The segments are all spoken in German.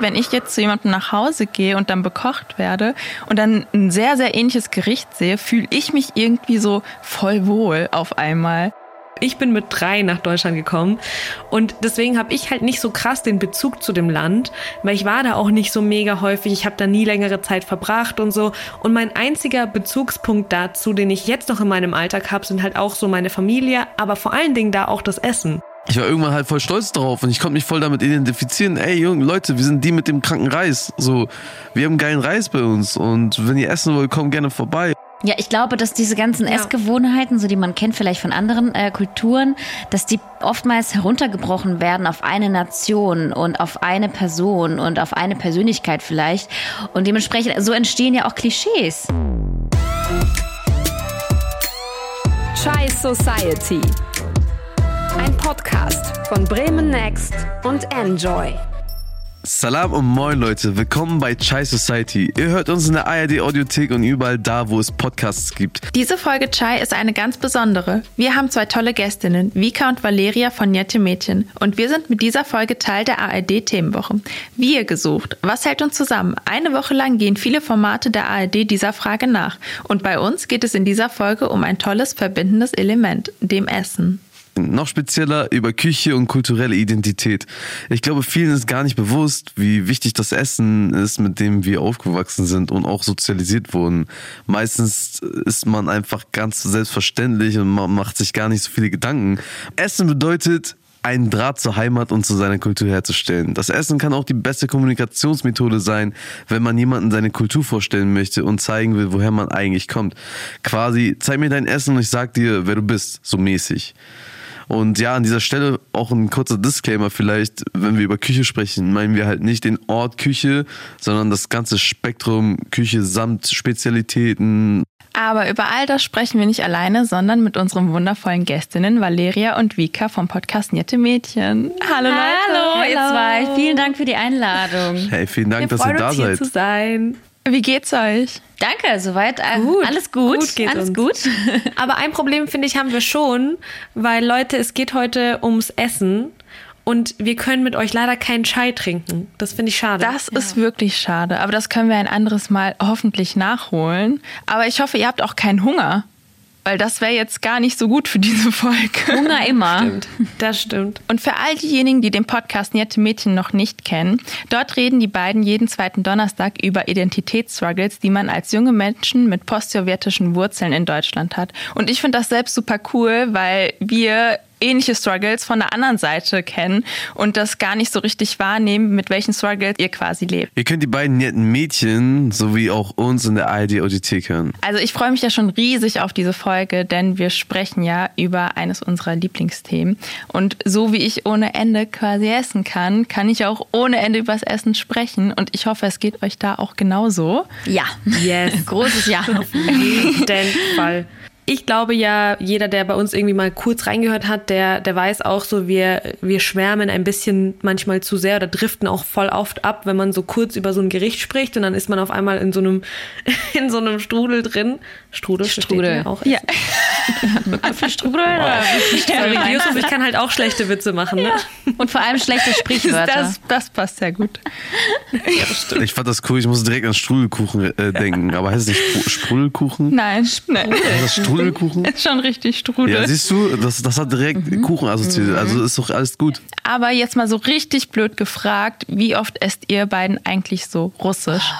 wenn ich jetzt zu jemandem nach Hause gehe und dann bekocht werde und dann ein sehr, sehr ähnliches Gericht sehe, fühle ich mich irgendwie so voll wohl auf einmal. Ich bin mit drei nach Deutschland gekommen und deswegen habe ich halt nicht so krass den Bezug zu dem Land, weil ich war da auch nicht so mega häufig, ich habe da nie längere Zeit verbracht und so. Und mein einziger Bezugspunkt dazu, den ich jetzt noch in meinem Alltag habe, sind halt auch so meine Familie, aber vor allen Dingen da auch das Essen. Ich war irgendwann halt voll stolz darauf und ich konnte mich voll damit identifizieren. Ey, Junge, Leute, wir sind die mit dem kranken Reis. So, wir haben geilen Reis bei uns und wenn ihr essen wollt, kommt gerne vorbei. Ja, ich glaube, dass diese ganzen ja. Essgewohnheiten, so die man kennt vielleicht von anderen äh, Kulturen, dass die oftmals heruntergebrochen werden auf eine Nation und auf eine Person und auf eine Persönlichkeit vielleicht. Und dementsprechend, so entstehen ja auch Klischees. Chai Society. Ein Podcast von Bremen Next und Enjoy. Salam und moin Leute, willkommen bei Chai Society. Ihr hört uns in der ARD Audiothek und überall da, wo es Podcasts gibt. Diese Folge Chai ist eine ganz besondere. Wir haben zwei tolle Gästinnen, Vika und Valeria von Nette Mädchen. Und wir sind mit dieser Folge Teil der ARD Themenwoche. Wir gesucht. Was hält uns zusammen? Eine Woche lang gehen viele Formate der ARD dieser Frage nach. Und bei uns geht es in dieser Folge um ein tolles verbindendes Element, dem Essen noch spezieller über Küche und kulturelle Identität. Ich glaube, vielen ist gar nicht bewusst, wie wichtig das Essen ist, mit dem wir aufgewachsen sind und auch sozialisiert wurden. Meistens ist man einfach ganz selbstverständlich und man macht sich gar nicht so viele Gedanken. Essen bedeutet, einen Draht zur Heimat und zu seiner Kultur herzustellen. Das Essen kann auch die beste Kommunikationsmethode sein, wenn man jemanden seine Kultur vorstellen möchte und zeigen will, woher man eigentlich kommt. Quasi, zeig mir dein Essen und ich sag dir, wer du bist, so mäßig. Und ja, an dieser Stelle auch ein kurzer Disclaimer vielleicht, wenn wir über Küche sprechen, meinen wir halt nicht den Ort Küche, sondern das ganze Spektrum Küche samt Spezialitäten. Aber über all das sprechen wir nicht alleine, sondern mit unseren wundervollen Gästinnen Valeria und Vika vom Podcast Niette Mädchen. Hallo Leute. Hallo, ihr zwei. Vielen Dank für die Einladung. Hey, vielen Dank, wir dass ihr da uns, seid. Hier zu sein. Wie geht's euch? Danke, soweit äh, gut, alles gut. gut alles uns. gut. Aber ein Problem, finde ich, haben wir schon, weil Leute, es geht heute ums Essen und wir können mit euch leider keinen Chai trinken. Das finde ich schade. Das ja. ist wirklich schade. Aber das können wir ein anderes Mal hoffentlich nachholen. Aber ich hoffe, ihr habt auch keinen Hunger. Weil das wäre jetzt gar nicht so gut für diese Folge. Hunger immer. Stimmt. Das stimmt. Und für all diejenigen, die den Podcast Nette Mädchen noch nicht kennen, dort reden die beiden jeden zweiten Donnerstag über Identitätsstruggles, die man als junge Menschen mit postsowjetischen Wurzeln in Deutschland hat. Und ich finde das selbst super cool, weil wir ähnliche Struggles von der anderen Seite kennen und das gar nicht so richtig wahrnehmen, mit welchen Struggles ihr quasi lebt. Ihr könnt die beiden netten Mädchen sowie auch uns in der ARD Audiothek hören. Also ich freue mich ja schon riesig auf diese Folge, denn wir sprechen ja über eines unserer Lieblingsthemen und so wie ich ohne Ende quasi essen kann, kann ich auch ohne Ende übers Essen sprechen und ich hoffe, es geht euch da auch genauso. Ja. Yes. Großes Ja. Auf jeden Fall ich glaube ja, jeder, der bei uns irgendwie mal kurz reingehört hat, der, der weiß auch so, wir, wir schwärmen ein bisschen manchmal zu sehr oder driften auch voll oft ab, wenn man so kurz über so ein Gericht spricht und dann ist man auf einmal in so einem, in so einem Strudel drin. Strudel, Strudel. auch. Ja. Apfelstrudel oder? Sorry, Yusuf, ich kann halt auch schlechte Witze machen. Ne? Ja. Und vor allem schlechte Sprichwörter. Das, das passt sehr gut. Ja. Ich fand das cool, ich muss direkt an Strudelkuchen äh, denken. Aber heißt es nicht Sprudelkuchen? Nein, nein. Das Strudelkuchen? Ist schon richtig Strudel. Ja, siehst du, das, das hat direkt mhm. Kuchen assoziiert. Also ist doch alles gut. Aber jetzt mal so richtig blöd gefragt, wie oft esst ihr beiden eigentlich so russisch?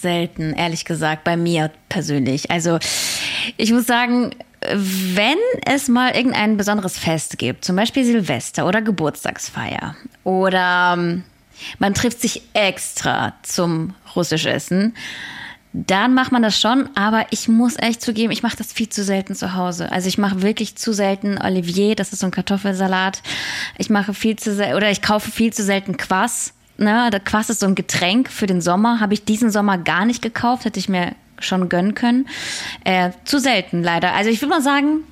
Selten, ehrlich gesagt, bei mir persönlich. Also ich muss sagen, wenn es mal irgendein besonderes Fest gibt, zum Beispiel Silvester oder Geburtstagsfeier oder ähm, man trifft sich extra zum Russischessen, dann macht man das schon, aber ich muss echt zugeben, ich mache das viel zu selten zu Hause. Also ich mache wirklich zu selten Olivier, das ist so ein Kartoffelsalat. Ich mache viel zu selten, oder ich kaufe viel zu selten Quass ne, der Quass ist so ein Getränk für den Sommer, habe ich diesen Sommer gar nicht gekauft, hätte ich mir schon gönnen können. Äh, zu selten leider. Also ich würde mal sagen,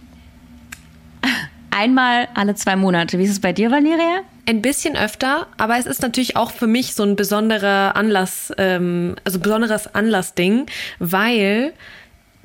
einmal alle zwei Monate. Wie ist es bei dir, Valeria? Ein bisschen öfter, aber es ist natürlich auch für mich so ein besonderer Anlass, ähm, also besonderes Anlassding, weil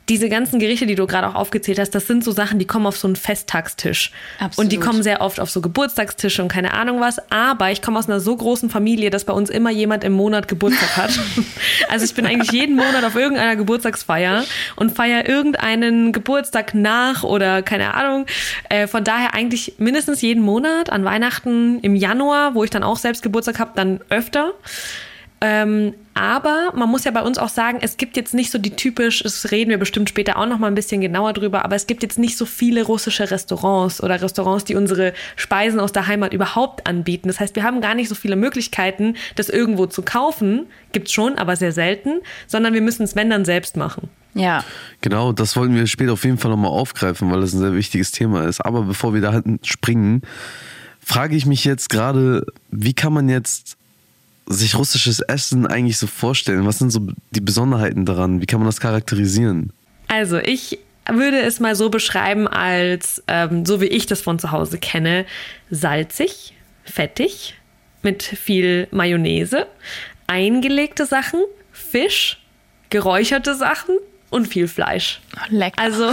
diese ganzen Gerichte, die du gerade auch aufgezählt hast, das sind so Sachen, die kommen auf so einen Festtagstisch. Absolut. Und die kommen sehr oft auf so Geburtstagstische und keine Ahnung was. Aber ich komme aus einer so großen Familie, dass bei uns immer jemand im Monat Geburtstag hat. also ich bin eigentlich jeden Monat auf irgendeiner Geburtstagsfeier und feiere irgendeinen Geburtstag nach oder keine Ahnung. Äh, von daher eigentlich mindestens jeden Monat an Weihnachten im Januar, wo ich dann auch selbst Geburtstag habe, dann öfter. Ähm, aber man muss ja bei uns auch sagen, es gibt jetzt nicht so die typisch, das reden wir bestimmt später auch noch mal ein bisschen genauer drüber, aber es gibt jetzt nicht so viele russische Restaurants oder Restaurants, die unsere Speisen aus der Heimat überhaupt anbieten. Das heißt, wir haben gar nicht so viele Möglichkeiten, das irgendwo zu kaufen. Gibt's schon, aber sehr selten, sondern wir müssen es, wenn dann, selbst machen. Ja. Genau, das wollten wir später auf jeden Fall nochmal aufgreifen, weil das ein sehr wichtiges Thema ist. Aber bevor wir da springen, frage ich mich jetzt gerade, wie kann man jetzt sich russisches Essen eigentlich so vorstellen? Was sind so die Besonderheiten daran? Wie kann man das charakterisieren? Also ich würde es mal so beschreiben als, ähm, so wie ich das von zu Hause kenne, salzig, fettig, mit viel Mayonnaise, eingelegte Sachen, Fisch, geräucherte Sachen und viel Fleisch. Lecker. Also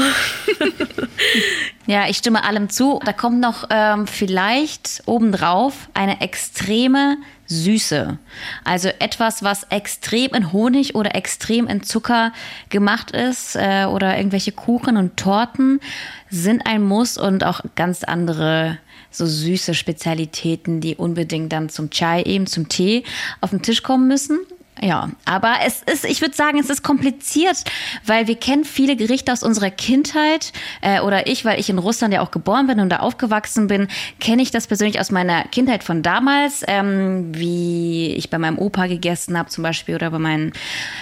Ja, ich stimme allem zu. Da kommt noch ähm, vielleicht obendrauf eine extreme Süße. Also etwas, was extrem in Honig oder extrem in Zucker gemacht ist äh, oder irgendwelche Kuchen und Torten sind ein Muss und auch ganz andere so süße Spezialitäten, die unbedingt dann zum Chai eben zum Tee auf den Tisch kommen müssen. Ja, aber es ist, ich würde sagen, es ist kompliziert, weil wir kennen viele Gerichte aus unserer Kindheit äh, oder ich, weil ich in Russland ja auch geboren bin und da aufgewachsen bin, kenne ich das persönlich aus meiner Kindheit von damals, ähm, wie ich bei meinem Opa gegessen habe zum Beispiel oder bei, meinen,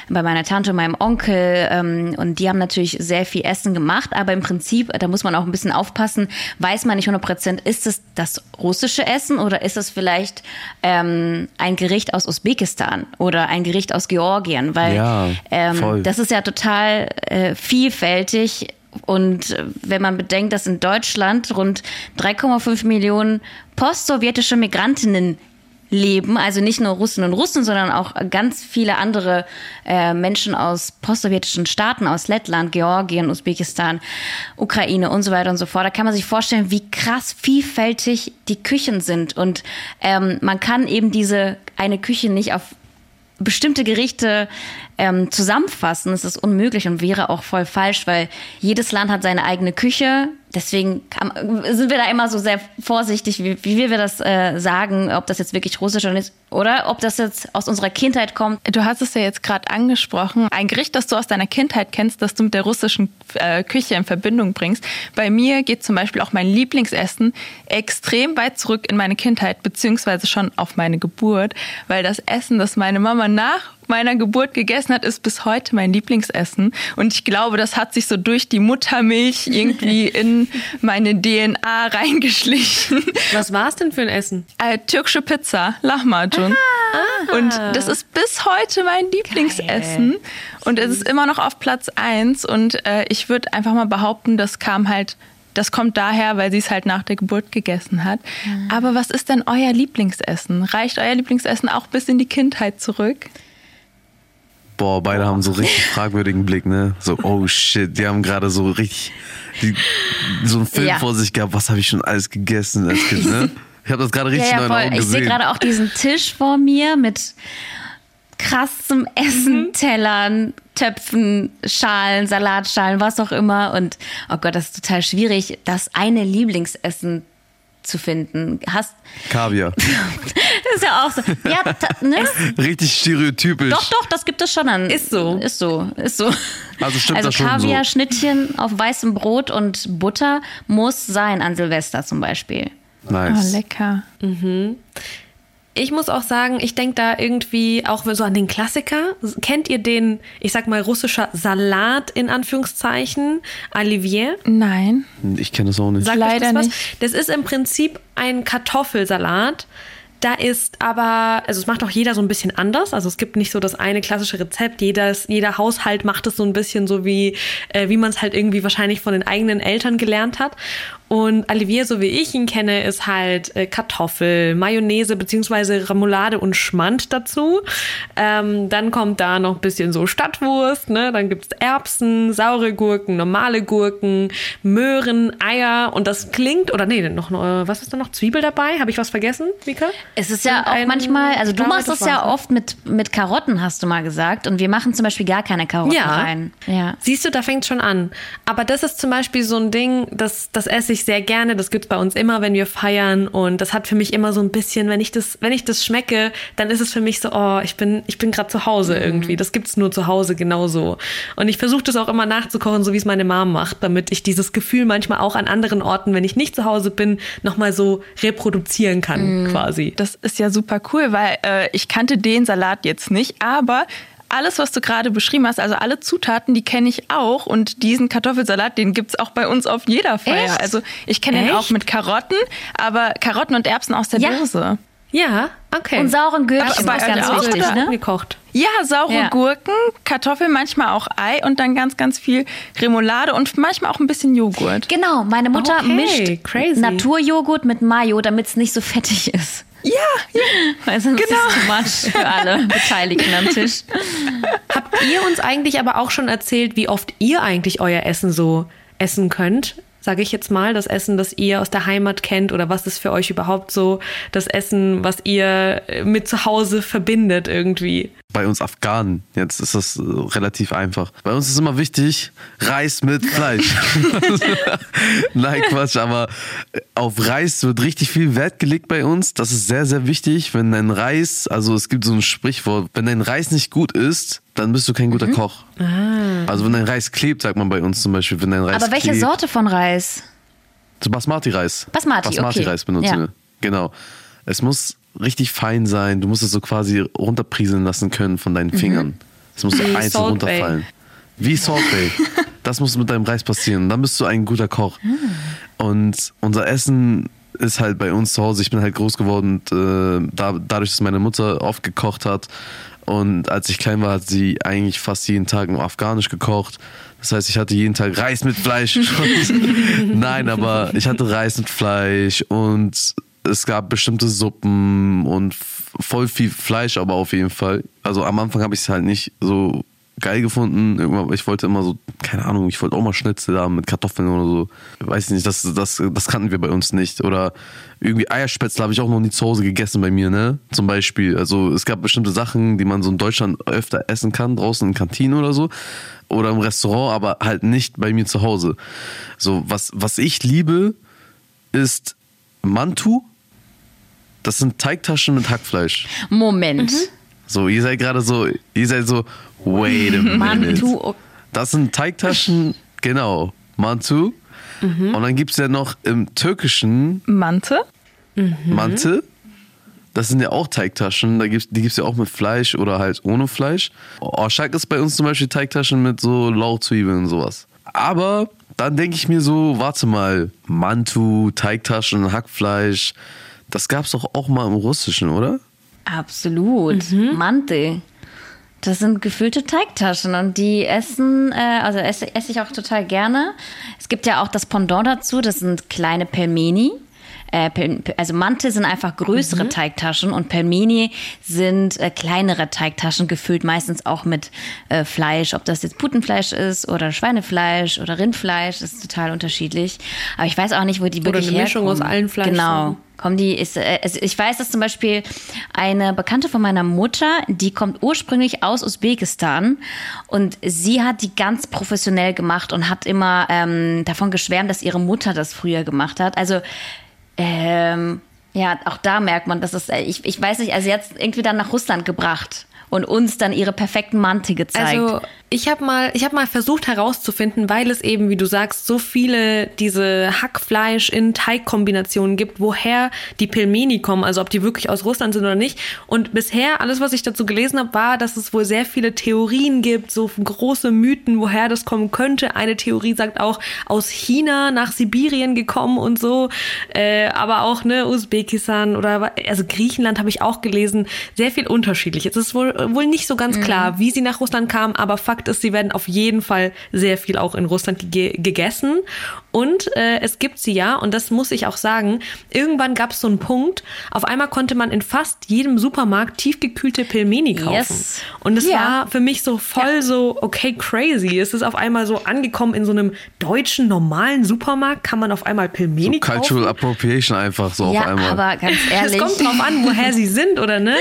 bei meiner Tante und meinem Onkel ähm, und die haben natürlich sehr viel Essen gemacht, aber im Prinzip, da muss man auch ein bisschen aufpassen, weiß man nicht 100 Prozent, ist es das russische Essen oder ist es vielleicht ähm, ein Gericht aus Usbekistan oder ein Gericht aus Georgien, weil Ja, ähm, das ist ja total äh, vielfältig. Und äh, wenn man bedenkt, dass in Deutschland rund 3,5 Millionen postsowjetische Migrantinnen leben, also nicht nur Russen und Russen, sondern auch ganz viele andere äh, Menschen aus postsowjetischen Staaten, aus Lettland, Georgien, Usbekistan, Ukraine und so weiter und so fort. Da kann man sich vorstellen, wie krass vielfältig die Küchen sind. Und ähm, man kann eben diese eine Küche nicht auf bestimmte Gerichte ähm, zusammenfassen, es ist unmöglich und wäre auch voll falsch, weil jedes Land hat seine eigene Küche. Deswegen kam, sind wir da immer so sehr vorsichtig, wie, wie wir das äh, sagen, ob das jetzt wirklich russisch ist oder ob das jetzt aus unserer Kindheit kommt. Du hast es ja jetzt gerade angesprochen. Ein Gericht, das du aus deiner Kindheit kennst, das du mit der russischen äh, Küche in Verbindung bringst. Bei mir geht zum Beispiel auch mein Lieblingsessen extrem weit zurück in meine Kindheit, beziehungsweise schon auf meine Geburt, weil das Essen, das meine Mama nach meiner Geburt gegessen hat, ist bis heute mein Lieblingsessen. Und ich glaube, das hat sich so durch die Muttermilch irgendwie in meine DNA reingeschlichen. was war es denn für ein Essen? Äh, türkische Pizza, Lahmacun. Und das ist bis heute mein Lieblingsessen. Und es ist immer noch auf Platz eins. Und äh, ich würde einfach mal behaupten, das kam halt, das kommt daher, weil sie es halt nach der Geburt gegessen hat. Aber was ist denn euer Lieblingsessen? Reicht euer Lieblingsessen auch bis in die Kindheit zurück? Boah, beide haben so richtig fragwürdigen Blick, ne? So, oh shit, die haben gerade so richtig die, so einen Film Ja. vor sich gehabt. Was habe ich schon alles gegessen als Kind, ne? Ich habe das gerade richtig ja, in ja, voll. Augen Ich sehe gerade auch diesen Tisch vor mir mit krassem Essen, Tellern, Töpfen, Schalen, Salatschalen, was auch immer. Und oh Gott, das ist total schwierig, das eine Lieblingsessen zu finden. Hast, Kaviar. das ist ja auch so. Ja, ta, ne? Richtig stereotypisch. Doch, doch, das gibt es schon an. Ist so. Ist so, ist so. Also stimmt also das schon Kaviar, so. Schnittchen auf weißem Brot und Butter muss sein an Silvester zum Beispiel. Oh, Nice. lecker. Ich muss auch sagen, ich denke da irgendwie auch so an den Klassiker. Kennt ihr den, ich sag mal, russischer Salat in Anführungszeichen? Olivier? Nein. ich kenne das auch nicht. Sagt euch Leider das was? nicht. Das ist im Prinzip ein Kartoffelsalat. Da ist aber, also es macht auch jeder so ein bisschen anders. Also es gibt nicht so das eine klassische Rezept. Jedes, jeder Haushalt macht es so ein bisschen so wie, äh, wie man es halt irgendwie wahrscheinlich von den eigenen Eltern gelernt hat. Und Olivier, so wie ich ihn kenne, ist halt äh, Kartoffel, Mayonnaise beziehungsweise Remoulade und Schmand dazu. Ähm, dann kommt da noch ein bisschen so Stadtwurst, ne? Dann gibt's Erbsen, saure Gurken, normale Gurken, Möhren, Eier und das klingt, oder nee, noch, äh, was ist da noch? Zwiebel dabei? Habe ich was vergessen, Mika? Es ist ja Und auch manchmal, also du machst das das ja oft mit, mit Karotten, hast du mal gesagt. Und wir machen zum Beispiel gar keine Karotten Ja. rein. Ja. Siehst du, da fängt schon an. Aber das ist zum Beispiel so ein Ding, das, das esse ich sehr gerne. Das gibt's bei uns immer, wenn wir feiern. Und das hat für mich immer so ein bisschen, wenn ich das, wenn ich das schmecke, dann ist es für mich so, oh, ich bin, ich bin gerade zu Hause irgendwie. Das gibt's nur zu Hause genauso. Und ich versuche das auch immer nachzukochen, so wie es meine Mom macht, damit ich dieses Gefühl manchmal auch an anderen Orten, wenn ich nicht zu Hause bin, nochmal so reproduzieren kann, quasi. Das ist ja super cool, weil äh, ich kannte den Salat jetzt nicht, aber alles, was du gerade beschrieben hast, also alle Zutaten, die kenne ich auch. Und diesen Kartoffelsalat, den gibt's auch bei uns auf jeder Feier. Echt? Also ich kenne den Echt? auch mit Karotten, aber Karotten und Erbsen aus der Ja. Dose. Ja, okay. Und sauren Gürkchen, Aber ist ganz auch, wichtig, ne? Gekocht. Ja, saure Ja. Gurken, Kartoffeln, manchmal auch Ei und dann ganz, ganz viel Remoulade und manchmal auch ein bisschen Joghurt. Genau, meine Mutter Okay, mischt crazy. Naturjoghurt mit Mayo, damit es nicht so fettig ist. Ja, ja. Weil sonst Genau. ist es too much für alle Beteiligten am Tisch. Habt ihr uns eigentlich aber auch schon erzählt, wie oft ihr eigentlich euer Essen so essen könnt? Sage ich jetzt mal, das Essen, das ihr aus der Heimat kennt oder was ist für euch überhaupt so das Essen, was ihr mit zu Hause verbindet irgendwie? Bei uns Afghanen, jetzt ist das äh, relativ einfach. Bei uns ist immer wichtig, Reis mit Fleisch. Nein, Quatsch, aber auf Reis wird richtig viel Wert gelegt bei uns. Das ist sehr, sehr wichtig. Wenn dein Reis, also es gibt so ein Sprichwort, wenn dein Reis nicht gut ist, dann bist du kein Mhm. guter Koch. Also wenn dein Reis klebt, sagt man bei uns zum Beispiel, wenn dein Reis Aber welche klebt, Sorte von Reis? So Basmati-Reis. Basmati, okay. Basmati-Reis benutzen Ja. wir. Genau. Es muss richtig fein sein. Du musst es so quasi runterprieseln lassen können von Mhm. deinen Fingern. Es muss so Wie einzeln Salt Bay. runterfallen. Wie Salt Bay. Das muss mit deinem Reis passieren. Dann bist du ein guter Koch. Ah. Und unser Essen ist halt bei uns zu Hause. Ich bin halt groß geworden, und, äh, da, dadurch, dass meine Mutter oft gekocht hat. Und als ich klein war, hat sie eigentlich fast jeden Tag nur afghanisch gekocht. Das heißt, ich hatte jeden Tag Reis mit Fleisch. Nein, aber ich hatte Reis mit Fleisch und es gab bestimmte Suppen und voll viel Fleisch, aber auf jeden Fall. Also am Anfang habe ich es halt nicht so geil gefunden. Ich wollte immer so, keine Ahnung, ich wollte auch mal Schnitzel haben mit Kartoffeln oder so. Weiß nicht, das, das, das kannten wir bei uns nicht. Oder irgendwie Eierspätzle habe ich auch noch nie zu Hause gegessen bei mir, ne? Zum Beispiel. Also es gab bestimmte Sachen, die man so in Deutschland öfter essen kann, draußen in Kantinen oder so. Oder im Restaurant, aber halt nicht bei mir zu Hause. So, was, was ich liebe, ist Mantu. Das sind Teigtaschen mit Hackfleisch. Moment. So, ihr seid gerade so, ihr seid so, wait a minute. Mantu, oh- Das sind Teigtaschen, genau, Mantu. Und dann gibt es ja noch im Türkischen Mante. Mante. Das sind ja auch Teigtaschen. Da gibt's, die gibt es ja auch mit Fleisch oder halt ohne Fleisch. Orschak ist bei uns zum Beispiel Teigtaschen mit so Lauchzwiebeln und sowas. Aber dann denke ich mir so, warte mal, Mantu, Teigtaschen, Hackfleisch, das gab's doch auch mal im Russischen, oder? Absolut. Mante. Das sind gefüllte Teigtaschen und die essen, äh, also esse, esse ich auch total gerne. Es gibt ja auch das Pendant dazu, das sind kleine Pelmeni. Äh, also Mante sind einfach größere Teigtaschen und Pelmeni sind äh, kleinere Teigtaschen, gefüllt meistens auch mit äh, Fleisch. Ob das jetzt Putenfleisch ist oder Schweinefleisch oder Rindfleisch, das ist total unterschiedlich. Aber ich weiß auch nicht, wo die Oder wirklich eine Mischung herkommen. aus allen Fleischsorten. Genau. Kommen die, ist, also ich weiß, dass zum Beispiel eine Bekannte von meiner Mutter, die kommt ursprünglich aus Usbekistan und sie hat die ganz professionell gemacht und hat immer ähm, davon geschwärmt, dass ihre Mutter das früher gemacht hat. Also ähm, ja, auch da merkt man, dass es, äh, ich, ich weiß nicht, also es irgendwie dann nach Russland gebracht und uns dann ihre perfekten Mante gezeigt. Also ich habe mal, ich habe mal versucht herauszufinden, weil es eben, wie du sagst, so viele diese Hackfleisch in Teigkombinationen gibt, woher die Pelmeni kommen, also ob die wirklich aus Russland sind oder nicht. Und bisher alles, was ich dazu gelesen habe, war, dass es wohl sehr viele Theorien gibt, so große Mythen, woher das kommen könnte. Eine Theorie sagt auch aus China nach Sibirien gekommen und so, äh, aber auch ne Usbekistan oder also Griechenland habe ich auch gelesen, sehr viel unterschiedlich. Es ist wohl wohl nicht so ganz klar, wie sie nach Russland kamen, aber Fakt Fakt ist, sie werden auf jeden Fall sehr viel auch in Russland ge gegessen. Und äh, es gibt sie ja, und das muss ich auch sagen, irgendwann gab es so einen Punkt, auf einmal konnte man in fast jedem Supermarkt tiefgekühlte Pelmeni kaufen. Yes. Und es Ja. war für mich so voll so, okay, crazy. Es ist auf einmal so angekommen in so einem deutschen, normalen Supermarkt, kann man auf einmal Pelmeni So kaufen. Cultural Appropriation einfach so ja, auf einmal. aber ganz ehrlich. Es kommt drauf an, woher sie sind, oder ne?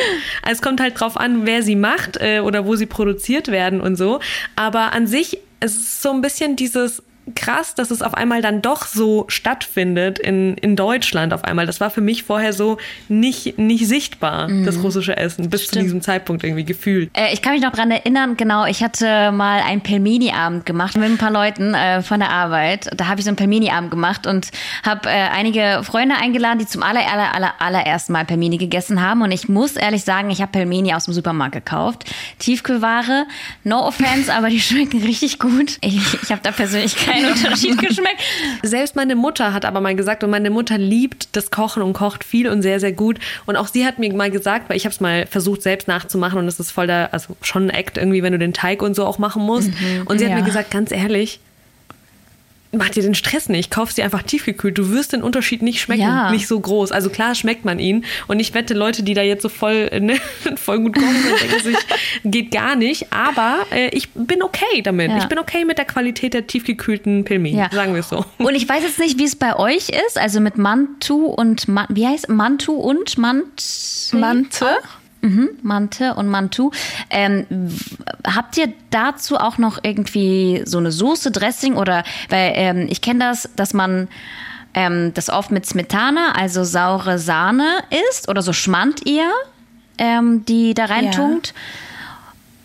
Es kommt halt drauf an, wer sie macht äh, oder wo sie produziert werden und so. Aber an sich es ist so ein bisschen dieses krass, dass es auf einmal dann doch so stattfindet in, in Deutschland auf einmal. Das war für mich vorher so nicht, nicht sichtbar, das russische Essen, bis zu diesem Zeitpunkt irgendwie gefühlt. Äh, ich kann mich noch dran erinnern, genau, ich hatte mal einen Pelmeni-Abend gemacht mit ein paar Leuten äh, von der Arbeit. Da habe ich so einen Pelmeni-Abend gemacht und habe äh, einige Freunde eingeladen, die zum aller, aller, aller, allerersten Mal Pelmeni gegessen haben. Und ich muss ehrlich sagen, ich habe Pelmeni aus dem Supermarkt gekauft. Tiefkühlware, no offense, aber die schmecken richtig gut. Ich, ich habe da persönlich keinen Unterschied geschmeckt. Selbst meine Mutter hat aber mal gesagt, und meine Mutter liebt das Kochen und kocht viel und sehr, sehr gut. Und auch sie hat mir mal gesagt, weil ich habe es mal versucht selbst nachzumachen und es ist voll da, also schon ein Act irgendwie, wenn du den Teig und so auch machen musst. und sie hat ja. mir gesagt, ganz ehrlich, mach dir den Stress nicht, kauf sie einfach tiefgekühlt. Du wirst den Unterschied nicht schmecken, Ja. nicht so groß. Also klar schmeckt man ihn. Und ich wette, Leute, die da jetzt so voll, äh, ne, voll gut können, denken sich, geht gar nicht. Aber äh, ich bin okay damit. Ja. Ich bin okay mit der Qualität der tiefgekühlten Pilmi, Ja. sagen wir es so. Und ich weiß jetzt nicht, wie es bei euch ist, also mit Mantu und Man wie heißt Mantu und Mant Mante. Mhm, Mante und Mantu. Ähm, habt ihr dazu auch noch irgendwie so eine Soße, Dressing oder weil ähm, ich kenne das, dass man ähm, das oft mit Smetana, also saure Sahne isst oder so Schmand eher, ähm, die da reintunkt.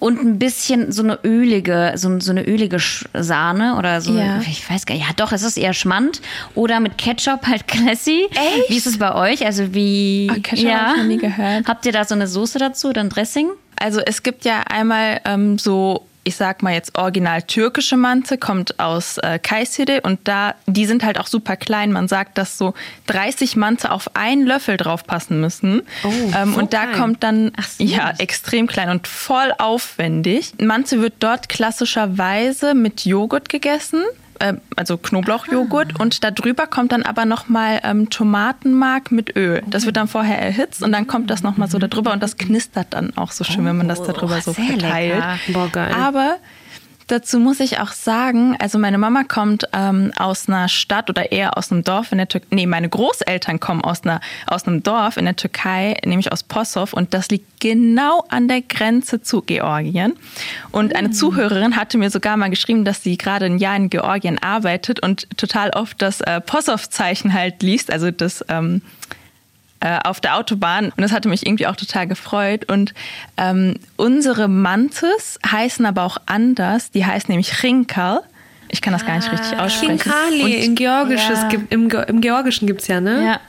Und ein bisschen so eine ölige, so, so eine ölige Sahne oder so. Ja. Ich weiß gar nicht. Ja, doch, es ist eher Schmand. Oder mit Ketchup halt Classy. Echt? Wie ist es bei euch? Also wie. Ah, Ketchup hab ich noch nie gehört. Habt ihr da so eine Soße dazu oder ein Dressing? Also es gibt ja einmal ähm, so, ich sag mal jetzt original türkische Mante, kommt aus äh, Kayseri und da, die sind halt auch super klein. Man sagt, dass so 30 Mante auf einen Löffel drauf passen müssen. Oh, ähm, so und da klein. kommt dann, so. ja, extrem klein und voll aufwendig. Mante wird dort klassischerweise mit Joghurt gegessen. Äh, Also Knoblauchjoghurt und da drüber kommt dann aber nochmal ähm, Tomatenmark mit Öl. Das wird dann vorher erhitzt und dann kommt das nochmal so da drüber und das knistert dann auch so schön, wenn man das da drüber so verteilt. lecker. Boah, geil. Aber dazu muss ich auch sagen, also meine Mama kommt ähm, aus einer Stadt oder eher aus einem Dorf in der Türkei. Nee, meine Großeltern kommen aus, einer, aus einem Dorf in der Türkei, nämlich aus Possow. Und das liegt genau an der Grenze zu Georgien. Und eine Zuhörerin hatte mir sogar mal geschrieben, dass sie gerade ein Jahr in Georgien arbeitet und total oft das äh, Possow-Zeichen halt liest, also das... Ähm, äh, auf der Autobahn und das hatte mich irgendwie auch total gefreut. Und ähm, unsere Mantes heißen aber auch anders. Die heißen nämlich Chinkal. Ich kann das gar nicht richtig aussprechen. In Georgisches, ja. gibt- im, Ge- im Georgischen gibt's ja, ne? Ja.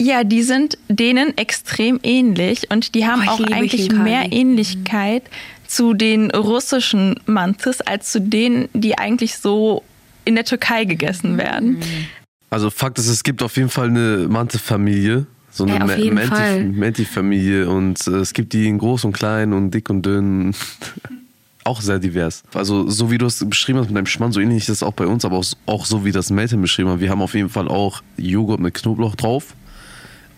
Ja, die sind denen extrem ähnlich und die haben Oh, auch eigentlich Chinkali. mehr Ähnlichkeit zu den russischen Mantes als zu denen, die eigentlich so in der Türkei gegessen werden. Also Fakt ist, es gibt auf jeden Fall eine Mante-Familie. So eine Fall. Menti- Menti-Familie. Und äh, es gibt die in groß und klein und dick und dünn. auch sehr divers. Also so wie du es beschrieben hast mit deinem Schmann, so ähnlich ist es auch bei uns, aber auch, auch so wie das Melton beschrieben hat. Wir haben auf jeden Fall auch Joghurt mit Knoblauch drauf.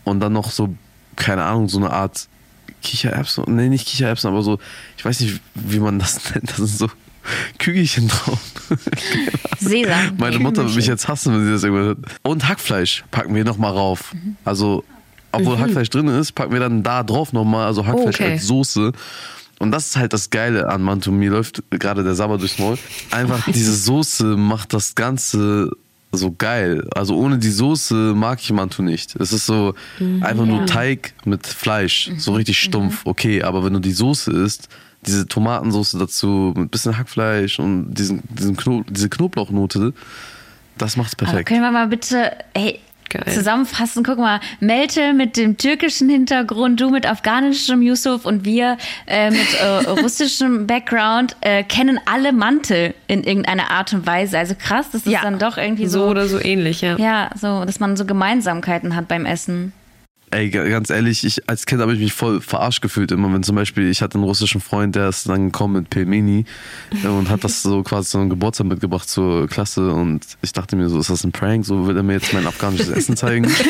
Und dann noch so, keine Ahnung, so eine Art Kichererbsen. Nee, nicht Kichererbsen, aber so, ich weiß nicht, wie man das nennt. Das sind so Kügelchen drauf. Sesam. Meine Mutter wird mich jetzt hassen, wenn sie das irgendwann hört. Und Hackfleisch packen wir nochmal rauf. Also, obwohl Hackfleisch drin ist, packen wir dann da drauf nochmal, also Hackfleisch Okay. als Soße. Und das ist halt das Geile an Mantu. Mir läuft gerade der Sabber durchs Maul. Einfach diese Soße macht das Ganze so geil. Also ohne die Soße mag ich Mantu nicht. Es ist so einfach nur Teig mit Fleisch. So richtig stumpf. Okay, aber wenn du die Soße isst, diese Tomatensoße dazu mit bisschen Hackfleisch und diesen, diesen Kno diese Knoblauchnote, das macht's Aber perfekt. können wir mal bitte, hey, Geil. zusammenfassen? Guck mal, Melte mit dem türkischen Hintergrund, du mit afghanischem Yusuf und wir äh, mit äh, russischem Background äh, kennen alle Mantel in irgendeiner Art und Weise. Also krass, das Ja. dann doch irgendwie So so, oder so ähnlich, ja. ja, so, dass man so Gemeinsamkeiten hat beim Essen. Ey, ga- ganz ehrlich, ich als Kind habe ich mich voll verarscht gefühlt immer, wenn zum Beispiel, ich hatte einen russischen Freund, der ist dann gekommen mit Pelmeni äh, und hat das so quasi zu einem Geburtstag mitgebracht zur Klasse und ich dachte mir so, ist das ein Prank? So will er mir jetzt mein afghanisches Essen zeigen?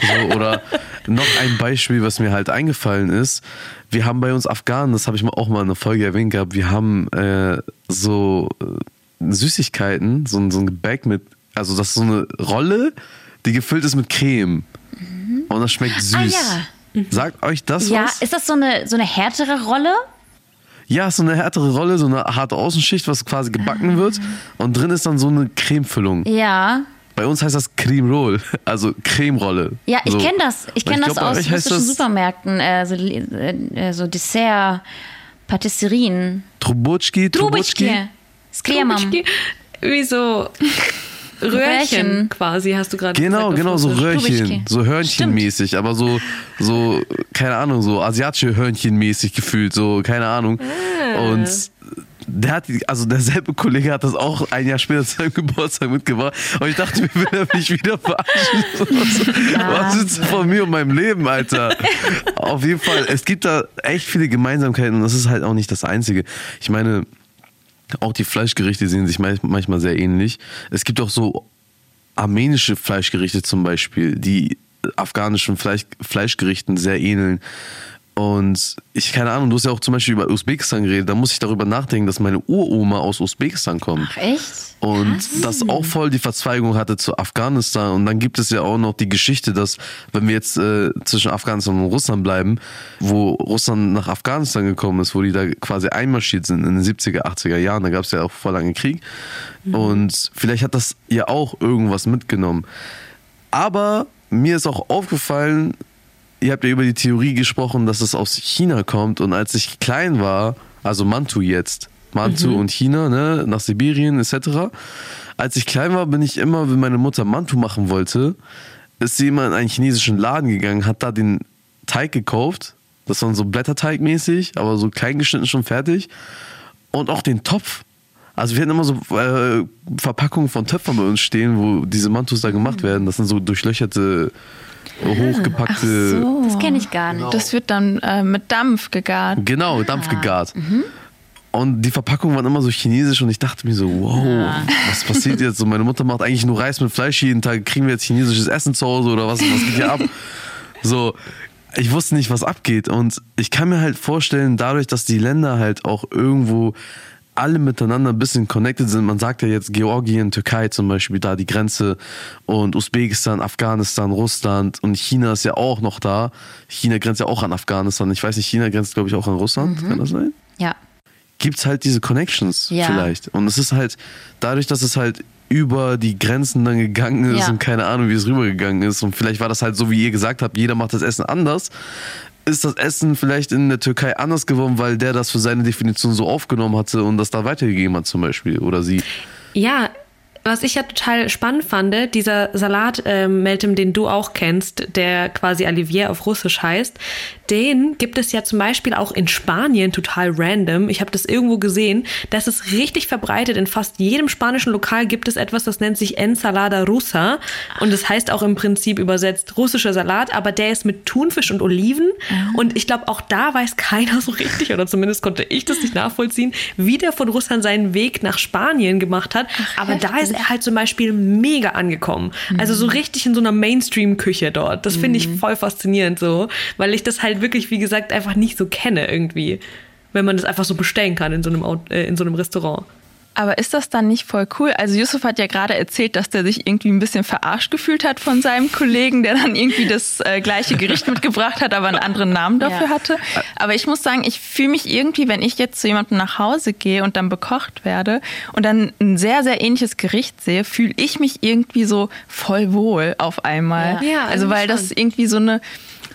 So, oder noch ein Beispiel, was mir halt eingefallen ist, wir haben bei uns Afghanen, das habe ich auch mal in einer Folge erwähnt gehabt, wir haben äh, so äh, Süßigkeiten, so, ein- so ein Gebäck mit, also das ist so eine Rolle, die gefüllt ist mit Creme. Und das schmeckt süß. Ah, ja. Sagt euch das Ja, was? ist das so eine, so eine härtere Rolle? Ja, ist so eine härtere Rolle, so eine harte Außenschicht, was quasi gebacken wird. Und drin ist dann so eine Cremefüllung. Ja. Bei uns heißt das Creme Roll, also Cremerolle. Ja, ich so. kenne das. Ich kenne das aus russischen das Supermärkten. Äh, so, äh, so Dessert, Patisserien. Trubutschki, Trubutschki. Trubitschke. Sklemam. Röhrchen Röhrchen. quasi, hast du gerade Genau, gesagt. auf genau, so. Röhrchen, so Hörnchenmäßig, aber so, so, keine Ahnung, so asiatische Hörnchenmäßig gefühlt, so, keine Ahnung. Ah. Und der hat, also derselbe Kollege hat das auch ein Jahr später zu seinem Geburtstag mitgebracht. Und ich dachte mir, will er mich wieder verarschen? So, Was ist von mir und meinem Leben, Alter? Auf jeden Fall, es gibt da echt viele Gemeinsamkeiten und das ist halt auch nicht das Einzige. Ich meine, auch die Fleischgerichte sehen sich manchmal sehr ähnlich. Es gibt auch so armenische Fleischgerichte zum Beispiel, die afghanischen Fleisch, Fleischgerichten sehr ähneln. Und ich, keine Ahnung, du hast ja auch zum Beispiel über Usbekistan geredet, da muss ich darüber nachdenken, dass meine Uroma aus Usbekistan kommt. Ach, echt? Und das auch voll die Verzweigung hatte zu Afghanistan. Und dann gibt es ja auch noch die Geschichte, dass, wenn wir jetzt äh, zwischen Afghanistan und Russland bleiben, wo Russland nach Afghanistan gekommen ist, wo die da quasi einmarschiert sind in den 70er, 80er Jahren, da gab es ja auch voll lange Krieg. Und vielleicht hat das ja auch irgendwas mitgenommen. Aber mir ist auch aufgefallen, ihr habt ja über die Theorie gesprochen, dass es aus China kommt. Und als ich klein war, also Mantu jetzt, Mantu und China, ne, nach Sibirien etc. Als ich klein war, bin ich immer, wenn meine Mutter Mantu machen wollte, ist sie immer in einen chinesischen Laden gegangen, hat da den Teig gekauft. Das war so Blätterteig mäßig, aber so klein geschnitten schon fertig. Und auch den Topf. Also wir hatten immer so äh, Verpackungen von Töpfern bei uns stehen, wo diese Mantus da gemacht werden. Das sind so durchlöcherte, hochgepackte. Das kenne ich gar nicht. Das wird dann äh, mit Dampf gegart. Genau, dampfgegart. Und die Verpackungen waren immer so chinesisch und ich dachte mir so, wow, was passiert jetzt? So, meine Mutter macht eigentlich nur Reis mit Fleisch jeden Tag. Kriegen wir jetzt chinesisches Essen zu Hause oder was, was geht hier ab? So, ich wusste nicht, was abgeht. Und ich kann mir halt vorstellen, dadurch, dass die Länder halt auch irgendwo alle miteinander ein bisschen connected sind. Man sagt ja jetzt Georgien, Türkei zum Beispiel, da die Grenze und Usbekistan, Afghanistan, Russland und China ist ja auch noch da. China grenzt ja auch an Afghanistan. Ich weiß nicht, China grenzt glaube ich auch an Russland. Kann das sein? Ja. gibt's halt diese Connections Ja. vielleicht. Und es ist halt, dadurch, dass es halt über die Grenzen dann gegangen ist Ja. und keine Ahnung, wie es rübergegangen ist. Und vielleicht war das halt so, wie ihr gesagt habt, jeder macht das Essen anders. Ist das Essen vielleicht in der Türkei anders geworden, weil der das für seine Definition so aufgenommen hatte und das da weitergegeben hat zum Beispiel oder sie? Ja, was ich ja total spannend fand, dieser Salat, ähm, Meltem, den du auch kennst, der quasi Olivier auf Russisch heißt, den gibt es ja zum Beispiel auch in Spanien total random. Ich habe das irgendwo gesehen. Das ist richtig verbreitet. In fast jedem spanischen Lokal gibt es etwas, das nennt sich Ensalada Russa. Und das heißt auch im Prinzip übersetzt russischer Salat, aber der ist mit Thunfisch und Oliven. Und ich glaube, auch da weiß keiner so richtig, oder zumindest konnte ich das nicht nachvollziehen, wie der von Russland seinen Weg nach Spanien gemacht hat. aber da ist er halt zum Beispiel mega angekommen. Also so richtig in so einer Mainstream-Küche dort. Das finde ich voll faszinierend so, weil ich das halt wirklich, wie gesagt, einfach nicht so kenne irgendwie. Wenn man das einfach so bestellen kann in so einem, Au- äh, in so einem Restaurant. Aber ist das dann nicht voll cool? Also Yusuf hat ja gerade erzählt, dass der sich irgendwie ein bisschen verarscht gefühlt hat von seinem Kollegen, der dann irgendwie das äh, gleiche Gericht mitgebracht hat, aber einen anderen Namen dafür Ja. hatte. Aber ich muss sagen, ich fühle mich irgendwie, wenn ich jetzt zu jemandem nach Hause gehe und dann bekocht werde und dann ein sehr, sehr ähnliches Gericht sehe, fühle ich mich irgendwie so voll wohl auf einmal. Ja. Also weil das irgendwie so eine,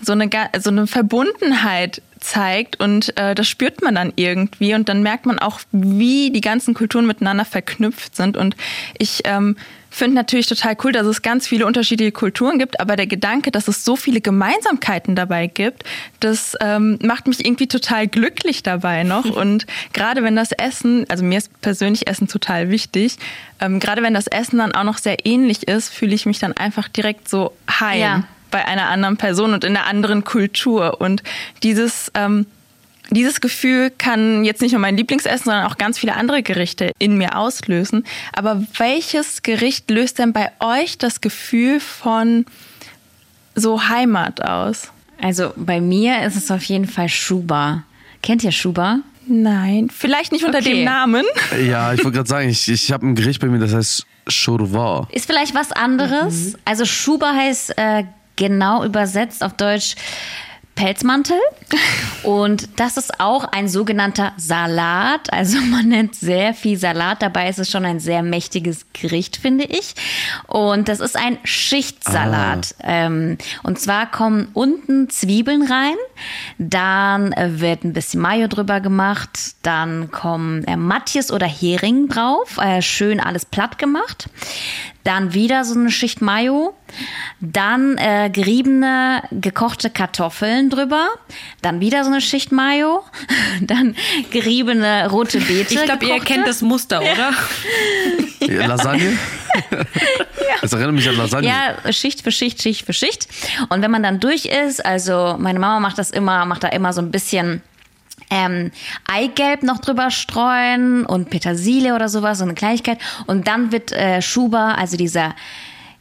so eine, so eine Verbundenheit zeigt und äh, das spürt man dann irgendwie und dann merkt man auch, wie die ganzen Kulturen miteinander verknüpft sind und ich ähm, finde natürlich total cool, dass es ganz viele unterschiedliche Kulturen gibt, aber der Gedanke, dass es so viele Gemeinsamkeiten dabei gibt, das ähm, macht mich irgendwie total glücklich dabei noch und gerade wenn das Essen, also mir ist persönlich Essen total wichtig, ähm, gerade wenn das Essen dann auch noch sehr ähnlich ist, fühle ich mich dann einfach direkt so heim Ja. Bei einer anderen Person und in einer anderen Kultur. Und dieses, ähm, dieses Gefühl kann jetzt nicht nur mein Lieblingsessen, sondern auch ganz viele andere Gerichte in mir auslösen. Aber welches Gericht löst denn bei euch das Gefühl von so Heimat aus? Also bei mir ist es auf jeden Fall Schuba. Kennt ihr Schuba? Nein, vielleicht nicht unter Okay. dem Namen. Ja, ich wollte gerade sagen, ich, ich habe ein Gericht bei mir, das heißt Shorva. Ist vielleicht was anderes. Also Schuba heißt äh, genau übersetzt auf Deutsch Pelzmantel. Und das ist auch ein sogenannter Salat. Also man nennt sehr viel Salat. Dabei ist es schon ein sehr mächtiges Gericht, finde ich. Und das ist ein Schichtsalat. Ähm, und zwar kommen unten Zwiebeln rein. Dann wird ein bisschen Mayo drüber gemacht. Dann kommen äh, Matjes oder Hering drauf. Äh, schön alles platt gemacht. Dann wieder so eine Schicht Mayo. Dann äh, geriebene, gekochte Kartoffeln drüber. Dann wieder so eine Schicht Mayo. Dann geriebene rote Beete. Ich glaube, ihr kennt das Muster, oder? Ja, Lasagne? Das erinnert mich an Lasagne. Ja, Schicht für Schicht, Schicht für Schicht. Und wenn man dann durch ist, also meine Mama macht das immer, macht da immer so ein bisschen ähm, Eigelb noch drüber streuen und Petersilie oder sowas, so eine Kleinigkeit. Und dann wird äh, Schuba, also dieser